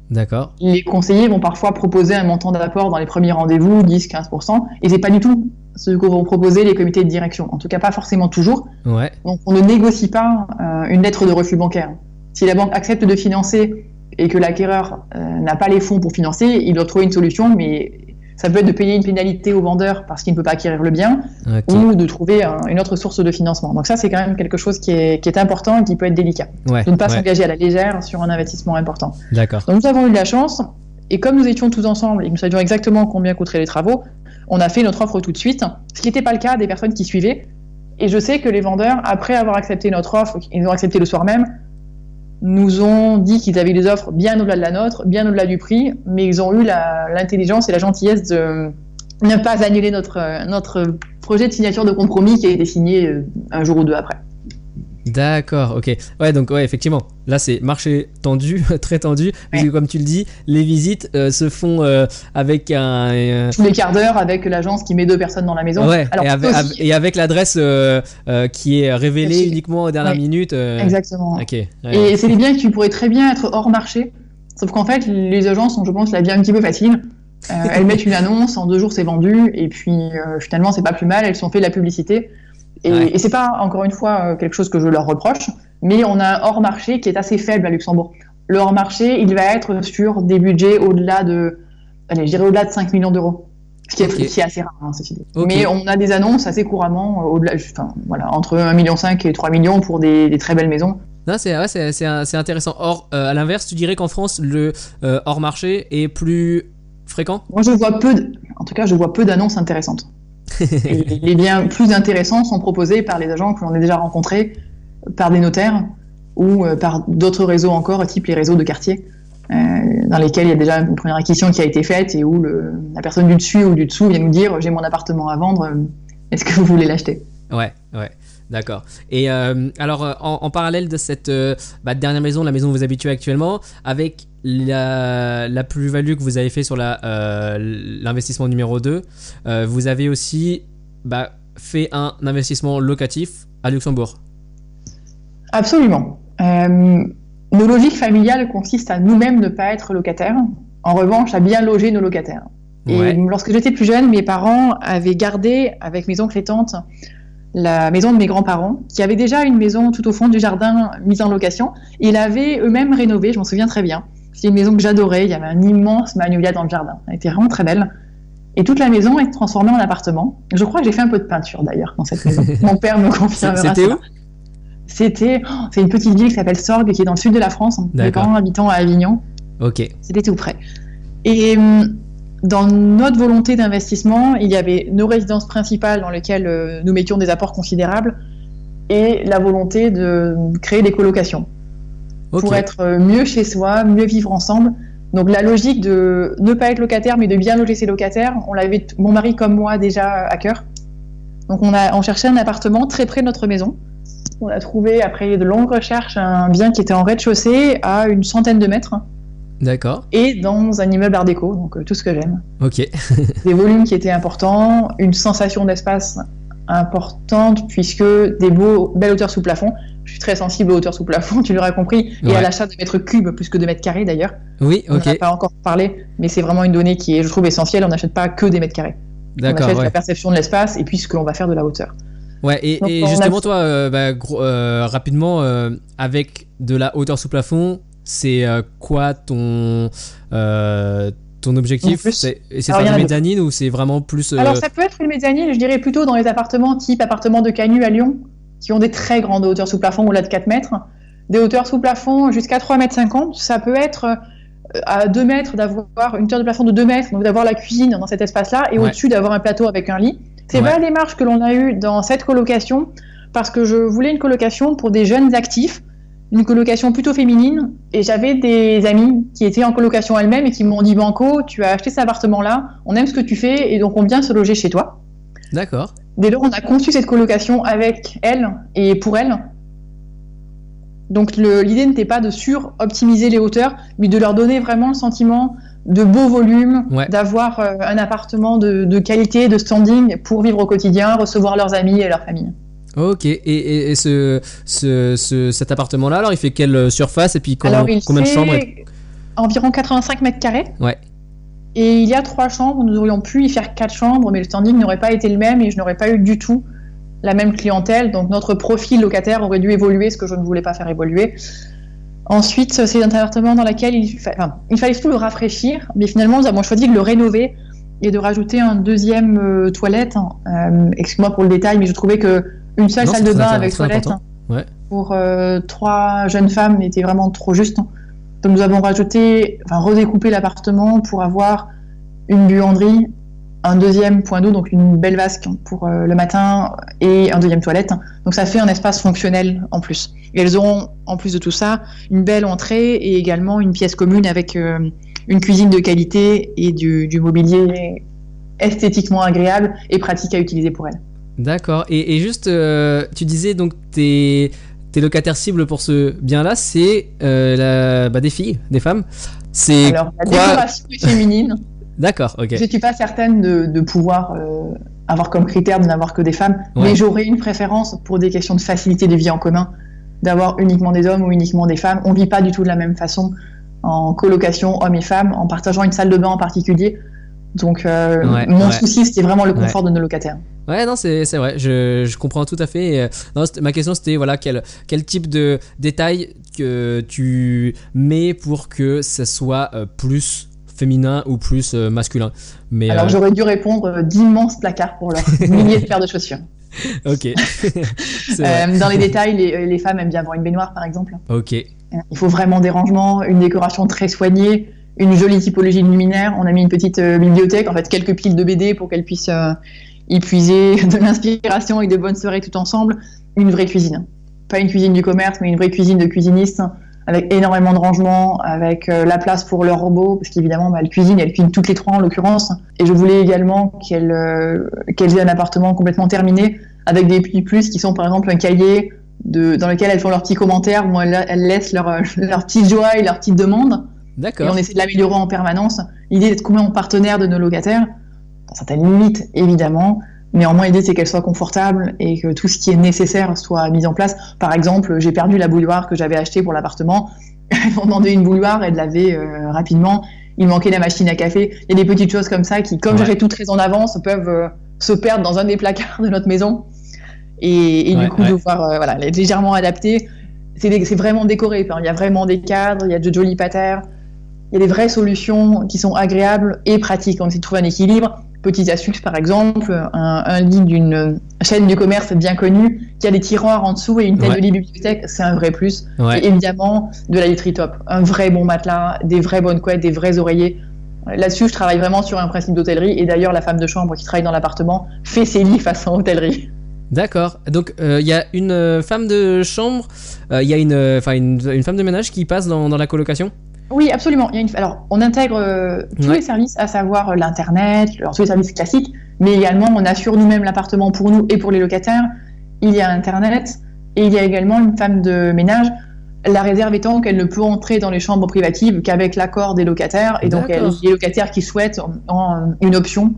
D'accord. Les conseillers vont parfois proposer un montant d'apport dans les premiers rendez-vous, 10-15%, et c'est pas du tout ce que vont proposer les comités de direction. En tout cas, pas forcément toujours. Ouais. Donc, on ne négocie pas euh, une lettre de refus bancaire. Si la banque accepte de financer et que l'acquéreur euh, n'a pas les fonds pour financer, il doit trouver une solution, mais ça peut être de payer une pénalité au vendeur parce qu'il ne peut pas acquérir le bien, ou de trouver un- une autre source de financement. Donc ça, c'est quand même quelque chose qui est, qui est important et qui peut être délicat. Ouais. De ne pas ouais. s'engager à la légère sur un investissement important. D'accord. Donc nous avons eu de la chance, et comme nous étions tous ensemble et que nous savions exactement combien coûteraient les travaux, on a fait notre offre tout de suite, ce qui n'était pas le cas des personnes qui suivaient. Et je sais que les vendeurs, après avoir accepté notre offre, ils ont accepté le soir même, nous ont dit qu'ils avaient des offres bien au-delà de la nôtre, bien au-delà du prix, mais ils ont eu l'intelligence et la gentillesse de ne pas annuler notre, euh, notre projet de signature de compromis qui a été signé euh, un jour ou deux après. D'accord, ok. Ouais, donc ouais, effectivement, là c'est marché tendu, très tendu, parce que comme tu le dis, les visites euh, se font euh, avec un... euh, Tous les quarts d'heure avec l'agence qui met deux personnes dans la maison. ouais, Alors, et, avec, aussi- et avec l'adresse qui est révélée uniquement aux dernières Ouais. minutes. Exactement. Ok. ouais. Et c'est des biens qui pourraient très bien être hors marché. Sauf qu'en fait, les agences ont, je pense, la vie un petit peu facile. Elles mettent une annonce, en deux jours c'est vendu, et puis finalement c'est pas plus mal, elles sont fait de la publicité. Et, Ouais. et c'est pas, encore une fois, euh, quelque chose que je leur reproche, mais on a un hors marché qui est assez faible à Luxembourg. Le hors marché, il va être sur des budgets au-delà de, allez, je au-delà de 5 millions d'euros. Ce qui est, Ok. qui est assez rare, hein, ceci dit. Ok. Mais on a des annonces assez couramment, euh, au-delà, enfin, voilà, entre 1,5 million et 3 millions pour des, des très belles maisons. Non, c'est ouais, intéressant. Or, euh, à l'inverse, tu dirais qu'en France, le euh, hors marché est plus fréquent? Moi, je vois peu, de- en tout cas, je vois peu d'annonces intéressantes. Les biens plus intéressants sont proposés par les agents que l'on a déjà rencontrés, par des notaires ou euh, par d'autres réseaux encore, type les réseaux de quartier, euh, dans lesquels il y a déjà une première acquisition qui a été faite et où la personne du dessus ou du dessous vient nous dire j'ai mon appartement à vendre, euh, est-ce que vous voulez l'acheter? Ouais, ouais. D'accord. Et euh, alors, euh, en, en parallèle de cette euh, bah, dernière maison, la maison où vous habituez actuellement, avec la, la plus-value que vous avez fait sur euh, l'investissement numéro 2, euh, vous avez aussi bah, fait un investissement locatif à Luxembourg. Absolument. Nos logiques familiales consistent à nous-mêmes ne pas être locataires, en revanche à bien loger nos locataires. Et Ouais. lorsque j'étais plus jeune, mes parents avaient gardé avec mes oncles et tantes la maison de mes grands-parents, qui avaient déjà une maison tout au fond du jardin mise en location. Ils l'avaient eux-mêmes rénovée, je m'en souviens très bien. C'est une maison que j'adorais, il y avait un immense magnolia dans le jardin. Elle était vraiment très belle. Et toute la maison est transformée en appartement. Je crois que j'ai fait un peu de peinture d'ailleurs dans cette maison. Mon père me confirmera. C'était où? C'était, oh, c'est une petite ville qui s'appelle Sorgues, qui est dans le sud de la France. Mes D'accord. parents habitant à Avignon. Ok. C'était tout près. Et hum, dans notre volonté d'investissement, il y avait nos résidences principales dans lesquelles euh, nous mettions des apports considérables et la volonté de créer des colocations pour être euh, mieux chez soi, mieux vivre ensemble. Donc la logique de ne pas être locataire mais de bien loger ses locataires, on l'avait mon mari comme moi déjà à cœur. Donc on a on cherchait un appartement très près de notre maison. On a trouvé après de longues recherches un bien qui était en rez-de-chaussée à une centaine de mètres D'accord. et dans un immeuble art déco, donc euh, tout ce que j'aime. Ok. Des volumes qui étaient importants, une sensation d'espace importante puisque des beaux, belles hauteurs sous plafond. Je suis très sensible aux hauteurs sous plafond, tu l'auras compris, et Ouais. à l'achat de mètres cubes plus que de mètres carrés d'ailleurs. Oui, On n'en a ok. pas encore parlé, mais c'est vraiment une donnée qui est, je trouve, essentielle. On n'achète pas que des mètres carrés. On D'accord. achète Ouais. la perception de l'espace et puis ce que l'on va faire de la hauteur. Ouais, et, Donc, et on a- justement, toi, euh, bah, gros- euh, rapidement, euh, avec de la hauteur sous plafond, c'est euh, quoi ton, euh, ton objectif. C'est faire en de a deux. mezzanine ou c'est vraiment plus. euh, Alors ça peut être une mezzanine, je dirais plutôt dans les appartements type appartement de Canu à Lyon, qui ont des très grandes hauteurs sous plafond, au-delà de 4 mètres. Des hauteurs sous plafond jusqu'à 3 mètres 50. Ça peut être à 2 mètres d'avoir une hauteur de plafond de 2 mètres, donc d'avoir la cuisine dans cet espace-là, et Ouais. au-dessus d'avoir un plateau avec un lit. C'est Ouais. pas la démarche que l'on a eue dans cette colocation, parce que je voulais une colocation pour des jeunes actifs, une colocation plutôt féminine, et j'avais des amis qui étaient en colocation elles-mêmes et qui m'ont dit Banco, tu as acheté cet appartement-là, on aime ce que tu fais, et donc on vient se loger chez toi. D'accord. Dès lors, on a conçu cette colocation avec elle et pour elle. Donc l'idée n'était pas de sur-optimiser les hauteurs, mais de leur donner vraiment le sentiment de beau volume, Ouais. d'avoir euh, un appartement de, de qualité, de standing pour vivre au quotidien, recevoir leurs amis et leur famille. Ok. Et, et, et ce, ce, ce- cet appartement-là, alors, il fait quelle euh, surface et puis combien, Alors il combien de chambres et- Environ 85 mètres carrés. Ouais. Et il y a trois chambres, nous aurions pu y faire quatre chambres, mais le standing n'aurait pas été le même et je n'aurais pas eu du tout la même clientèle. Donc notre profil locataire aurait dû évoluer, ce que je ne voulais pas faire évoluer. Ensuite, c'est un appartement dans lequel il, fa- enfin, il fallait surtout le rafraîchir, mais finalement nous avons choisi de le rénover et de rajouter un deuxième euh, toilette. Euh, Excuse-moi pour le détail, mais je trouvais que une seule Non, salle de bain avec toilette. Ouais. pour euh, trois jeunes femmes était vraiment trop juste. Donc nous avons rajouté, enfin redécoupé l'appartement pour avoir une buanderie, un deuxième point d'eau, donc une belle vasque pour euh, le matin et un deuxième toilette. Donc ça fait un espace fonctionnel en plus. Et elles auront, en plus de tout ça, une belle entrée et également une pièce commune avec euh, une cuisine de qualité et du, du mobilier esthétiquement agréable et pratique à utiliser pour elles. D'accord. Et, et juste, euh, tu disais donc tes, tes locataires cibles pour ce bien-là, c'est euh, bah, des filles, des femmes. C'est Alors la quoi décoration est féminine. D'accord, ok. Je ne suis pas certaine de, de pouvoir euh, avoir comme critère de n'avoir que des femmes, Ouais. mais j'aurais une préférence pour des questions de facilité de vie en commun, d'avoir uniquement des hommes ou uniquement des femmes. On ne vit pas du tout de la même façon en colocation hommes et femmes, en partageant une salle de bain en particulier. Donc euh, Ouais, mon ouais. souci, c'était vraiment le confort de nos locataires. Ouais, non, c'est vrai, je, je comprends tout à fait. Et, euh, non, ma question c'était voilà quel, quel type de détails que tu mets pour que ça soit euh, plus féminin ou plus euh, masculin. Mais Alors j'aurais dû répondre d'immenses placards pour leurs milliers de paires de chaussures. ok. Dans les détails, les, les femmes aiment bien avoir une baignoire par exemple. Ok. Il faut vraiment des rangements, une décoration très soignée, une jolie typologie de luminaire. On a mis une petite euh, bibliothèque, en fait quelques piles de BD pour qu'elles puissent euh, y puiser de l'inspiration et de bonnes soirées tout ensemble. Une vraie cuisine. Pas une cuisine du commerce, mais une vraie cuisine de cuisinistes avec énormément de rangements, avec euh, la place pour leurs robots, parce qu'évidemment, bah, elles cuisinent, elles cuisinent toutes les trois en l'occurrence. Et je voulais également qu'elles euh, aient un appartement complètement terminé, avec des petits plus qui sont par exemple un cahier dans lequel elles font leurs petits commentaires, elles, elles laissent leurs leur petites joies et leurs petites demandes. Et on essaie de l'améliorer en permanence. L'idée d'être complètement partenaire de nos locataires, dans certaines limites évidemment. Néanmoins, l'idée c'est qu'elles soient confortables et que tout ce qui est nécessaire soit mis en place. Par exemple, j'ai perdu la bouilloire que j'avais achetée pour l'appartement. M'ont demandé une bouilloire et de laver euh, rapidement. Il manquait la machine à café. Il y a des petites choses comme ça qui, comme Ouais. j'avais tout très en avance, peuvent euh, se perdre dans un des placards de notre maison. Et, et Ouais, du coup, ouais. devoir euh, voilà, être légèrement adapté. C'est vraiment décoré. Enfin, il y a vraiment des cadres, il y a de jolis patères. Il y a des vraies solutions qui sont agréables et pratiques. On essaie de trouver un équilibre. Petite astuce, par exemple, un, un lit d'une chaîne du commerce bien connue qui a des tiroirs en dessous et une tête Ouais. de lit bibliothèque, c'est un vrai plus. Ouais. Et évidemment, de la literie top. Un vrai bon matelas, des vraies bonnes couettes, des vrais oreillers. Là-dessus, je travaille vraiment sur un principe d'hôtellerie. Et d'ailleurs, la femme de chambre qui travaille dans l'appartement fait ses lits façon hôtellerie. D'accord. Donc euh, il y a une euh, femme de chambre, euh, il y a une, une, une femme de ménage qui passe dans, dans la colocation? Oui, absolument. Il y a une... Alors, on intègre euh, tous Ouais. les services, à savoir euh, l'Internet, alors, tous les services classiques, mais également on assure nous-mêmes l'appartement pour nous et pour les locataires. Il y a Internet et il y a également une femme de ménage. La réserve étant qu'elle ne peut entrer dans les chambres privatives qu'avec l'accord des locataires. Et donc, elle- les locataires qui souhaitent ont une option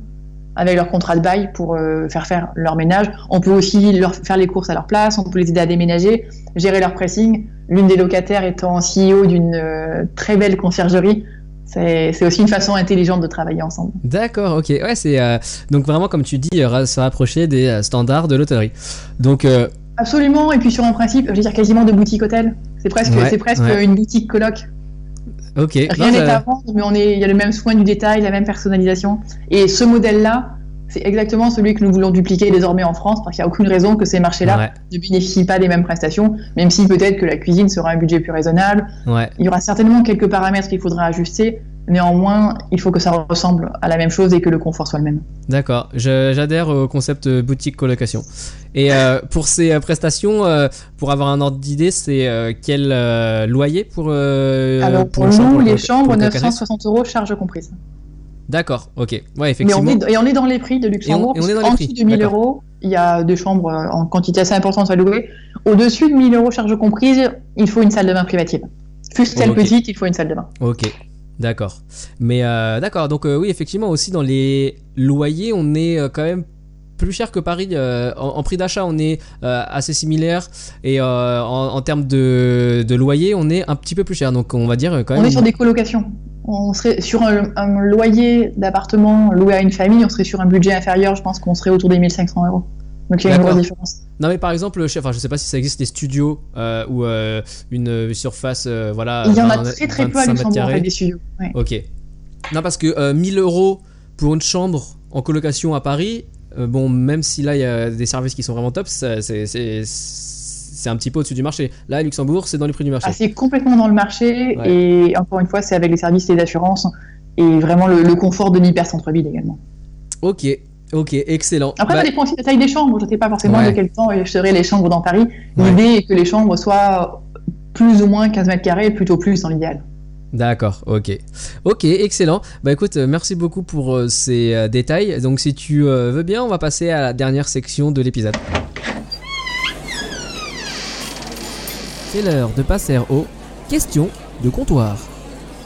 avec leur contrat de bail pour euh, faire faire leur ménage. On peut aussi leur faire les courses à leur place, on peut les aider à déménager, gérer leur pressing. L'une des locataires étant CEO d'une euh, très belle conciergerie. C'est aussi une façon intelligente de travailler ensemble. D'accord. Ok. Ouais, c'est euh, donc vraiment comme tu dis, se rapprocher des standards de l'hôtellerie. Donc Absolument, et puis sur un principe, je veux dire quasiment de boutique hôtel. C'est presque, Ouais, c'est presque ouais. une boutique coloc. Ok. Rien n'est à vendre, mais on est, il y a le même soin du détail, la même personnalisation. Et ce modèle-là, c'est exactement celui que nous voulons dupliquer désormais en France, parce qu'il n'y a aucune raison que ces marchés-là Ouais. ne bénéficient pas des mêmes prestations, même si peut-être que la cuisine sera un budget plus raisonnable. Ouais. Il y aura certainement quelques paramètres qu'il faudra ajuster. Néanmoins, il faut que ça ressemble à la même chose et que le confort soit le même. D'accord, j'adhère au concept euh, boutique colocation. Et euh, pour ces euh, prestations, euh, pour avoir un ordre d'idée, c'est euh, quel loyer pour Alors pour chambre, nous, pour les le- chambres, pour le colocatrice 960 euros, charges comprises. D'accord, ok. Ouais, Mais effectivement. on est, et on est dans les prix de Luxembourg. Et on- et on est dans puisque les en prix, dessous de 1000 d'accord. euros, il y a des chambres en quantité assez importante à louer. Au-dessus de 1000 euros, charges comprises, il faut une salle de bain privative. Fût-elle Ok. petite, il faut une salle de bain. Ok, d'accord. Mais euh, d'accord, donc euh, oui, effectivement, aussi dans les loyers, on est euh, quand même plus cher que Paris. en, en prix d'achat, on est assez similaire. Et en, en termes de, de loyer, on est un petit peu plus cher. Donc on va dire quand On même. est sur des colocations. On serait sur un, un loyer d'appartement loué à une famille, on serait sur un budget inférieur, je pense qu'on serait autour des 1500 euros. Donc il y a une grosse différence. Non mais par exemple, je, enfin, je sais pas si ça existe des studios euh, ou euh, une euh, surface, euh, voilà. Il y en a 20 très très peu à 25 mètres Luxembourg, en fait, des studios. Ouais. Ok. Non, parce que euh, 1000 euros pour une chambre en colocation à Paris, bon, même si là il y a des services qui sont vraiment top, c'est un petit peu au-dessus du marché. Là, à Luxembourg, c'est dans les prix du marché. Ah, c'est complètement dans le marché Ouais. et encore une fois, c'est avec les services et les assurances et vraiment le, le confort de l'hyper-centre-ville également. Ok, ok, excellent. Après, Bah, ça dépend aussi de la taille des chambres. Je ne sais pas forcément Ouais. de quel temps seraient les chambres dans Paris. Ouais. L'idée est que les chambres soient plus ou moins 15 mètres carrés, plutôt plus dans l'idéal. D'accord, ok. Ok, excellent. Bah écoute, euh, merci beaucoup pour euh, ces euh, détails. Donc si tu euh, veux bien, on va passer à la dernière section de l'épisode. C'est l'heure de passer aux questions de comptoir.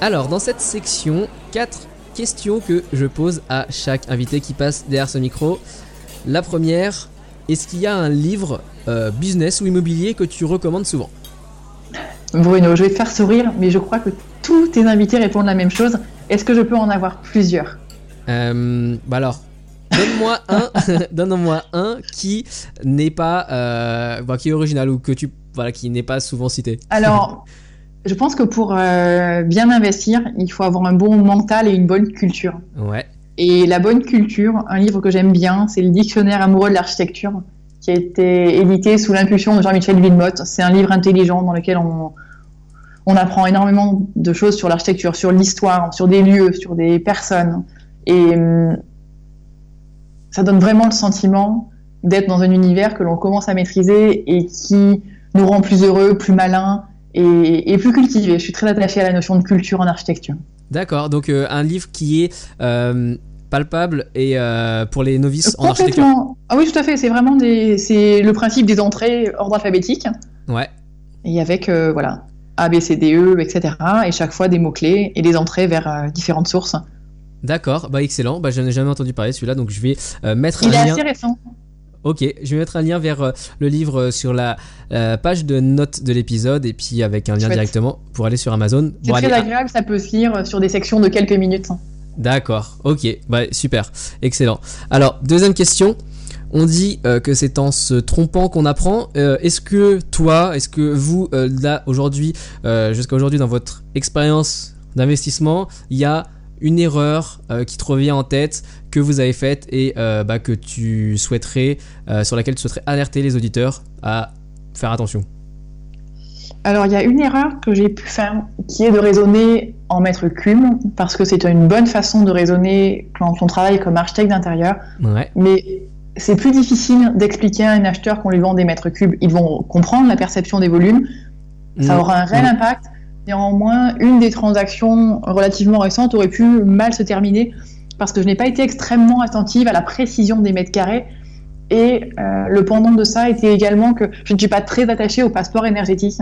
Alors, dans cette section, quatre questions que je pose à chaque invité qui passe derrière ce micro. La première, est-ce qu'il y a un livre euh, business ou immobilier que tu recommandes souvent? Bruno, je vais te faire sourire, mais je crois que tous tes invités répondent la même chose. Est-ce que je peux en avoir plusieurs? Euh, Bah alors, donne-moi un, donne-moi un qui n'est pas, euh, bah, qui est original ou que tu, voilà, qui n'est pas souvent cité. Alors, Je pense que pour euh, bien investir, il faut avoir un bon mental et une bonne culture. Ouais. Et la bonne culture, un livre que j'aime bien, c'est le Dictionnaire amoureux de l'architecture, qui a été édité sous l'impulsion de Jean-Michel Villemotte. C'est un livre intelligent dans lequel on, on apprend énormément de choses sur l'architecture, sur l'histoire, sur des lieux, sur des personnes. Et hum, ça donne vraiment le sentiment d'être dans un univers que l'on commence à maîtriser et qui nous rend plus heureux, plus malins et, plus cultivés. Je suis très attachée à la notion de culture en architecture. D'accord, donc euh, un livre qui est euh, palpable et euh, pour les novices en architecture. Ah oui, tout à fait. C'est vraiment des, c'est le principe des entrées ordre alphabétique. Ouais. Et avec voilà A, B, C, D, E, etc. Et chaque fois des mots clés et des entrées vers différentes sources. D'accord, bah excellent. Bah, je n'ai jamais entendu parler de celui-là, donc je vais mettre un lien. Il est assez récent. Ok, je vais mettre un lien vers euh, le livre euh, sur la page de notes de l'épisode et puis avec un lien directement pour aller sur Amazon. C'est très agréable, ça peut se lire sur des sections de quelques minutes. D'accord, ok, bah super, excellent. Alors, deuxième question. On dit que c'est en se trompant qu'on apprend. est-ce que toi, est-ce que vous, là, aujourd'hui, jusqu'à aujourd'hui, dans votre expérience d'investissement, il y a une erreur euh, qui te revient en tête que vous avez faite et euh, bah, que tu souhaiterais, euh, sur laquelle tu souhaiterais alerter les auditeurs à faire attention Alors il y a une erreur que j'ai pu faire qui est de raisonner en mètre cube parce que c'est une bonne façon de raisonner quand on travaille comme architecte d'intérieur. Mais c'est plus difficile d'expliquer à un acheteur qu'on lui vend des mètres cubes. Ils vont comprendre la perception des volumes. Ça mm. aura un réel mm. impact Néanmoins, une des transactions relativement récentes aurait pu mal se terminer parce que je n'ai pas été extrêmement attentive à la précision des mètres carrés. Et euh, le pendant de ça était également que je ne suis pas très attachée aux passeports énergétiques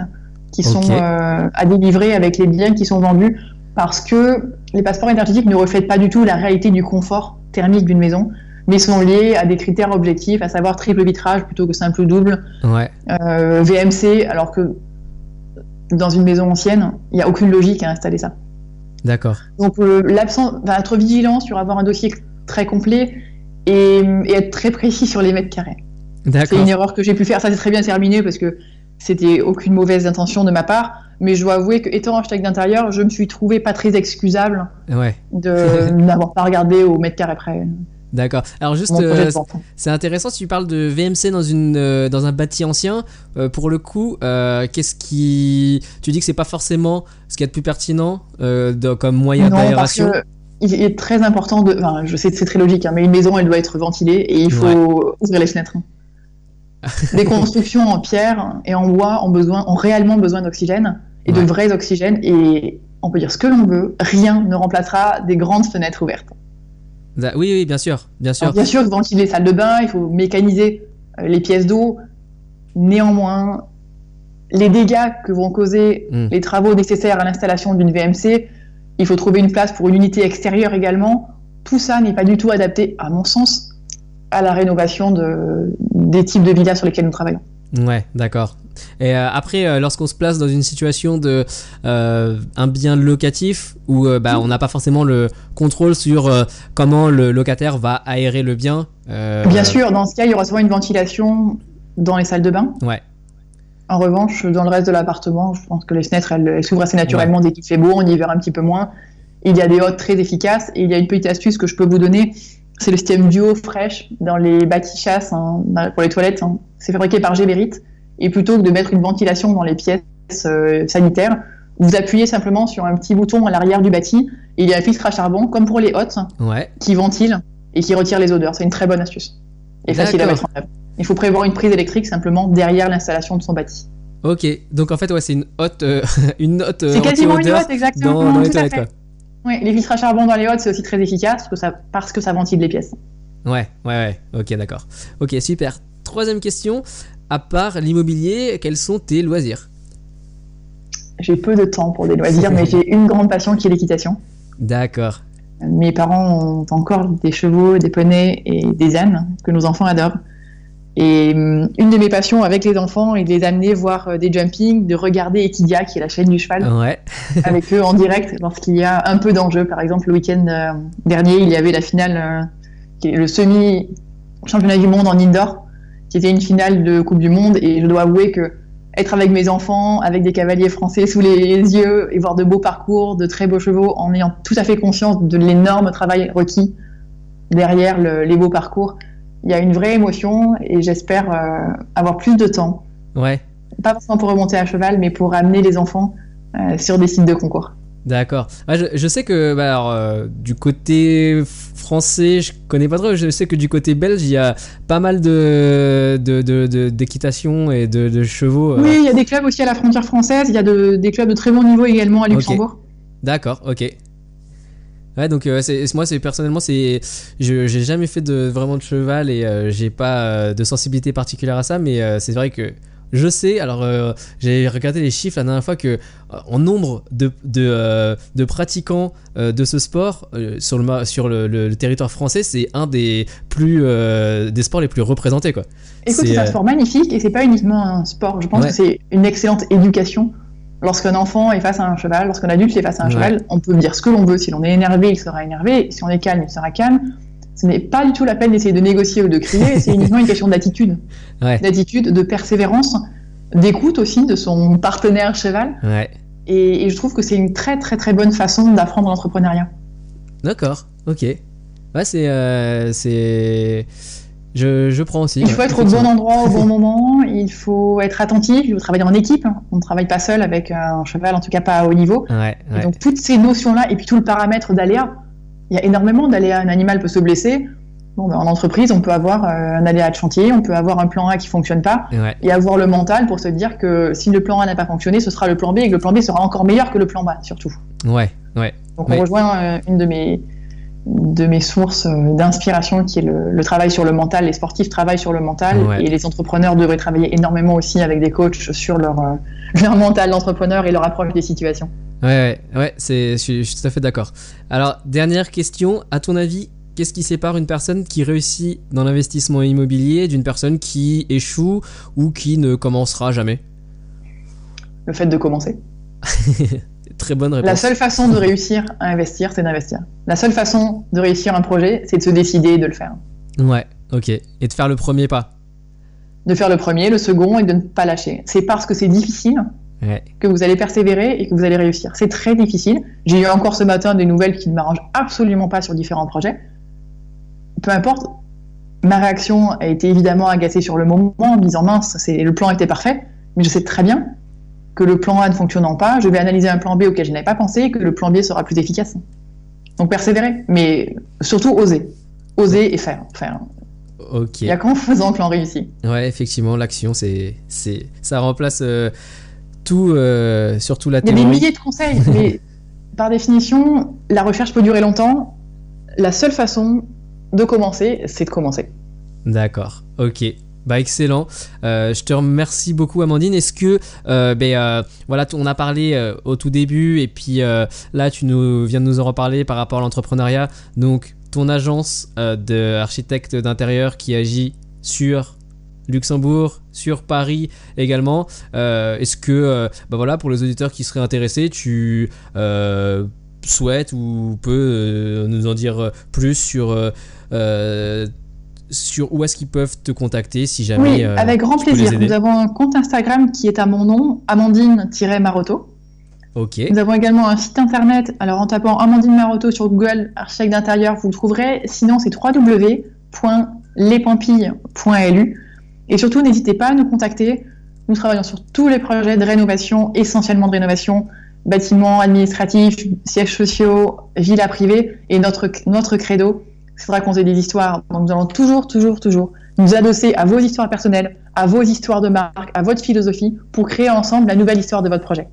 qui sont euh, à délivrer avec les biens qui sont vendus parce que les passeports énergétiques ne reflètent pas du tout la réalité du confort thermique d'une maison, mais sont liés à des critères objectifs, à savoir triple vitrage plutôt que simple ou double, euh, VMC, alors que dans une maison ancienne, il n'y a aucune logique à installer ça. D'accord. Donc euh, l'absence, être vigilant sur avoir un dossier très complet et, être très précis sur les mètres carrés. C'est une erreur que j'ai pu faire. Ça s'est très bien terminé parce que c'était aucune mauvaise intention de ma part. Mais je dois avouer que étant architecte d'intérieur, je me suis trouvé pas très excusable de n'avoir pas regardé au mètre carré près. D'accord. Alors juste, euh, c'est intéressant si tu parles de VMC dans une euh, dans un bâti ancien. Euh, pour le coup, qu'est-ce qui, tu dis que c'est pas forcément ce qui est le plus pertinent comme moyen d'aération? Il est très important de. Enfin, je sais, c'est très logique, hein, mais une maison, elle doit être ventilée et il faut ouvrir les fenêtres. Les constructions en pierre et en bois ont besoin, ont réellement besoin d'oxygène et de vrais oxygènes. Et on peut dire ce que l'on veut, rien ne remplacera des grandes fenêtres ouvertes. Oui, oui, bien sûr, bien sûr. bien sûr, ventiler les salles de bain, il faut mécaniser euh, les pièces d'eau. Néanmoins, les dégâts que vont causer hmm. les travaux nécessaires à l'installation d'une VMC, il faut trouver une place pour une unité extérieure également. Tout ça n'est pas du tout adapté, à mon sens, à la rénovation de, des types de villas sur lesquels nous travaillons. Ouais, d'accord. Et euh, après, euh, lorsqu'on se place dans une situation de euh, un bien locatif où bah, on n'a pas forcément le contrôle sur comment le locataire va aérer le bien. Bien sûr, dans ce cas, il y aura souvent une ventilation dans les salles de bain. Ouais. En revanche, dans le reste de l'appartement, je pense que les fenêtres, elles, s'ouvrent assez naturellement dès qu'il fait beau, on y verra un petit peu moins. Il y a des hôtes très efficaces et il y a une petite astuce que je peux vous donner. C'est le système duo fraîche dans les bâtis chasses hein, pour les toilettes. Hein. C'est fabriqué par Géberit. Et plutôt que de mettre une ventilation dans les pièces euh, sanitaires, vous appuyez simplement sur un petit bouton à l'arrière du bâti et il y a un filtre à charbon, comme pour les hôtes, qui ventile et qui retire les odeurs. C'est une très bonne astuce et facile à mettre en œuvre. Il faut prévoir une prise électrique simplement derrière l'installation de son bâti. Ok, donc en fait, ouais, c'est une hotte, euh, une. Euh, c'est quasiment une hotte, exactement. Dans, les toilettes, Ouais, les filtres à charbon dans les hottes, c'est aussi très efficace parce que, ça, parce que ça ventile les pièces. Ouais, ouais, ouais. Ok, d'accord. Ok, super. Troisième question à part l'immobilier, quels sont tes loisirs? J'ai peu de temps pour des loisirs, mais j'ai une grande passion qui est l'équitation. D'accord. Mes parents ont encore des chevaux, des poneys et des ânes que nos enfants adorent. Et hum, une de mes passions avec les enfants est de les amener voir euh, des jumpings, de regarder Equidia, qui est la chaîne du cheval, ouais. avec eux en direct lorsqu'il y a un peu d'enjeu. Par exemple, le week-end euh, dernier, il y avait la finale, euh, le semi-championnat du monde en indoor qui était une finale de Coupe du Monde. Et je dois avouer que être avec mes enfants, avec des cavaliers français sous les yeux et voir de beaux parcours, de très beaux chevaux, en ayant tout à fait conscience de l'énorme travail requis derrière les beaux parcours. Il y a une vraie émotion et j'espère euh, avoir plus de temps. Ouais. Pas forcément pour remonter à cheval, mais pour amener les enfants euh, sur des sites de concours. D'accord. je, sais que bah, alors, euh, du côté français, je connais pas trop. Je sais que du côté belge, il y a pas mal de, d'équitation et de, chevaux. Euh. Oui, il y a des clubs aussi à la frontière française. Il y a des clubs de très bon niveau également à Luxembourg. D'accord, ok. Ouais, donc euh, moi, c'est personnellement, c'est, je j'ai jamais fait de vraiment de cheval et j'ai pas de sensibilité particulière à ça, mais c'est vrai que je sais, alors euh, j'ai regardé les chiffres la dernière fois que euh, en nombre de, de, euh, de pratiquants de ce sport sur, le, sur le, territoire français, c'est un des plus des sports les plus représentés quoi. Écoute, c'est un sport magnifique et c'est pas uniquement un sport. Je pense que c'est une excellente éducation. Lorsqu'un enfant est face à un cheval, lorsqu'un adulte est face à un cheval, on peut dire ce que l'on veut. Si l'on est énervé, il sera énervé. Si on est calme, il sera calme ce n'est pas du tout la peine d'essayer de négocier ou de crier, c'est uniquement une question d'attitude. D'attitude, de persévérance, d'écoute aussi de son partenaire cheval. Et, je trouve que c'est une très très très bonne façon d'apprendre l'entrepreneuriat. D'accord, ok. Ouais, c'est. Euh, c'est... Je, je, prends aussi. Il faut être au bon endroit au bon moment, il faut être attentif, il faut travailler en équipe. On ne travaille pas seul avec un cheval, en tout cas pas à haut niveau. donc toutes ces notions-là, et puis tout le paramètre d'aléa, il y a énormément d'aléas. Un animal peut se blesser. Bon, ben, en entreprise, on peut avoir euh, un aléa de chantier, on peut avoir un plan A qui fonctionne pas, et avoir le mental pour se dire que si le plan A n'a pas fonctionné, ce sera le plan B, et que le plan B sera encore meilleur que le plan A, surtout. Ouais, ouais. Donc on rejoint euh, une de mes, de mes sources euh, d'inspiration, qui est le, travail sur le mental. Les sportifs travaillent sur le mental, et les entrepreneurs devraient travailler énormément aussi avec des coachs sur leur, leur mental d'entrepreneur et leur approche des situations. Ouais, ouais, c'est, je, suis, tout à fait d'accord. Alors, dernière question, à ton avis, qu'est-ce qui sépare une personne qui réussit dans l'investissement immobilier d'une personne qui échoue ou qui ne commencera jamais? Le fait de commencer. Très bonne réponse. La seule façon de réussir à investir, c'est d'investir. La seule façon de réussir un projet, c'est de se décider et de le faire. Ouais, ok. Et de faire le premier pas. De faire le premier, le second et de ne pas lâcher. C'est parce que c'est difficile que vous allez persévérer et que vous allez réussir. C'est très difficile. J'ai eu encore ce matin des nouvelles qui ne m'arrangent absolument pas sur différents projets. Peu importe, ma réaction a été évidemment agacée sur le moment en me disant mince, le plan était parfait, mais je sais très bien que le plan A ne fonctionnant pas, je vais analyser un plan B auquel je n'avais pas pensé et que le plan B sera plus efficace. Donc persévérer, mais surtout oser. Oser et faire. faire. Ok. Il n'y a qu'en faisant que l'on réussit. Ouais, effectivement, l'action, c'est, c'est, ça remplace. Euh, euh, surtout la théorie. Il y a des milliers de conseils, mais par définition, la recherche peut durer longtemps. La seule façon de commencer, c'est de commencer. D'accord, ok. Bah excellent. Euh, je te remercie beaucoup Amandine. Est-ce que euh, ben, voilà, on a parlé au tout début et puis là tu nous viens de nous en reparler par rapport à l'entrepreneuriat. Donc ton agence d'architecte d'intérieur qui agit sur Luxembourg, sur Paris également. Euh, est-ce que, euh, bah voilà, pour les auditeurs qui seraient intéressés, tu euh, souhaites ou peux nous en dire plus sur sur où est-ce qu'ils peuvent te contacter si jamais. Oui, avec grand plaisir. Nous avons un compte Instagram qui est à mon nom, Amandine-Maroto. Ok. Nous avons également un site internet. Alors en tapant Amandine Maroto sur Google, architecte d'intérieur, vous le trouverez. Sinon, c'est www.lespampilles.lu. Et surtout, n'hésitez pas à nous contacter. Nous travaillons sur tous les projets de rénovation, essentiellement de rénovation, bâtiments administratifs, sièges sociaux, villas privées. Et notre, notre credo, c'est de raconter des histoires. Donc nous allons toujours, toujours, toujours nous adosser à vos histoires personnelles, à vos histoires de marque, à votre philosophie, pour créer ensemble la nouvelle histoire de votre projet.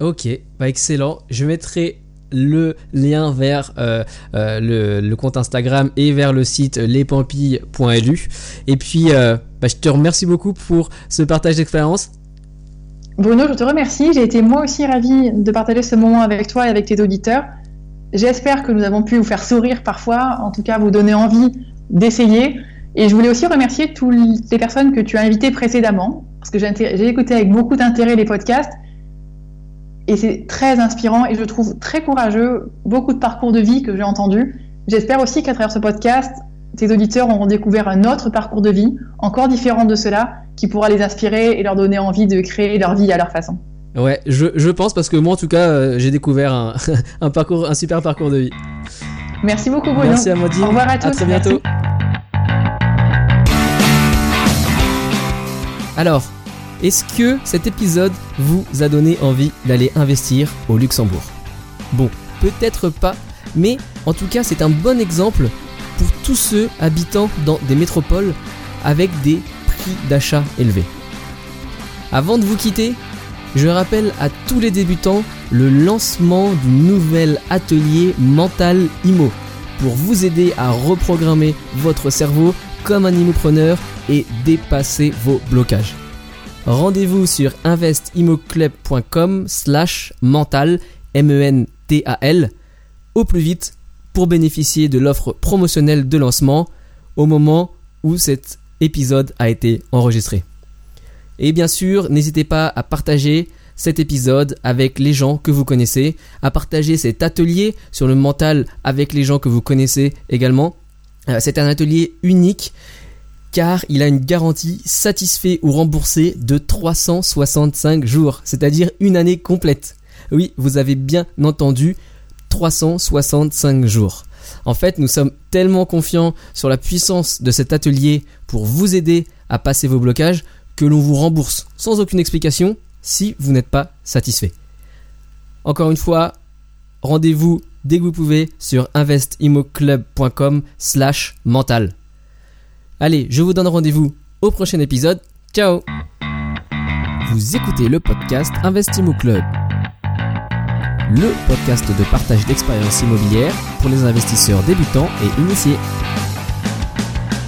Ok, bah excellent. Je mettrai le lien vers euh, euh, le, compte Instagram et vers le site lespampilles.lu. Et puis, euh, bah, je te remercie beaucoup pour ce partage d'expérience. Bruno, je te remercie. J'ai été moi aussi ravie de partager ce moment avec toi et avec tes auditeurs. J'espère que nous avons pu vous faire sourire parfois, en tout cas vous donner envie d'essayer. Et je voulais aussi remercier toutes les personnes que tu as invitées précédemment, parce que j'ai écouté avec beaucoup d'intérêt les podcasts et c'est très inspirant et je trouve très courageux beaucoup de parcours de vie que j'ai entendus. J'espère aussi qu'à travers ce podcast, tes auditeurs auront découvert un autre parcours de vie, encore différent de cela, qui pourra les inspirer et leur donner envie de créer leur vie à leur façon. Ouais, je, je pense parce que moi en tout cas, euh, j'ai découvert un, un, parcours, un super parcours de vie. Merci beaucoup Bruno. Merci Amandine. Au revoir à tous. À très bientôt. Alors, est-ce que cet épisode vous a donné envie d'aller investir au Luxembourg? Bon, peut-être pas, mais en tout cas c'est un bon exemple pour tous ceux habitant dans des métropoles avec des prix d'achat élevés. Avant de vous quitter, je rappelle à tous les débutants le lancement du nouvel atelier Mental Imo pour vous aider à reprogrammer votre cerveau comme un immopreneur et dépasser vos blocages. Rendez-vous sur investimoclub.com slash mental, M-E-N-T-A-L, au plus vite pour bénéficier de l'offre promotionnelle de lancement au moment où cet épisode a été enregistré. Et bien sûr, n'hésitez pas à partager cet épisode avec les gens que vous connaissez, à partager cet atelier sur le mental avec les gens que vous connaissez également. Euh, c'est un atelier unique car il a une garantie satisfait ou remboursé de 365 jours, c'est-à-dire une année complète. Oui, vous avez bien entendu, 365 jours. En fait, nous sommes tellement confiants sur la puissance de cet atelier pour vous aider à passer vos blocages que l'on vous rembourse sans aucune explication si vous n'êtes pas satisfait. Encore une fois, rendez-vous dès que vous pouvez sur investimoclub.com slash mental. Allez, je vous donne rendez-vous au prochain épisode. Ciao Vous écoutez le podcast Investimo Club. Le podcast de partage d'expériences immobilières pour les investisseurs débutants et initiés.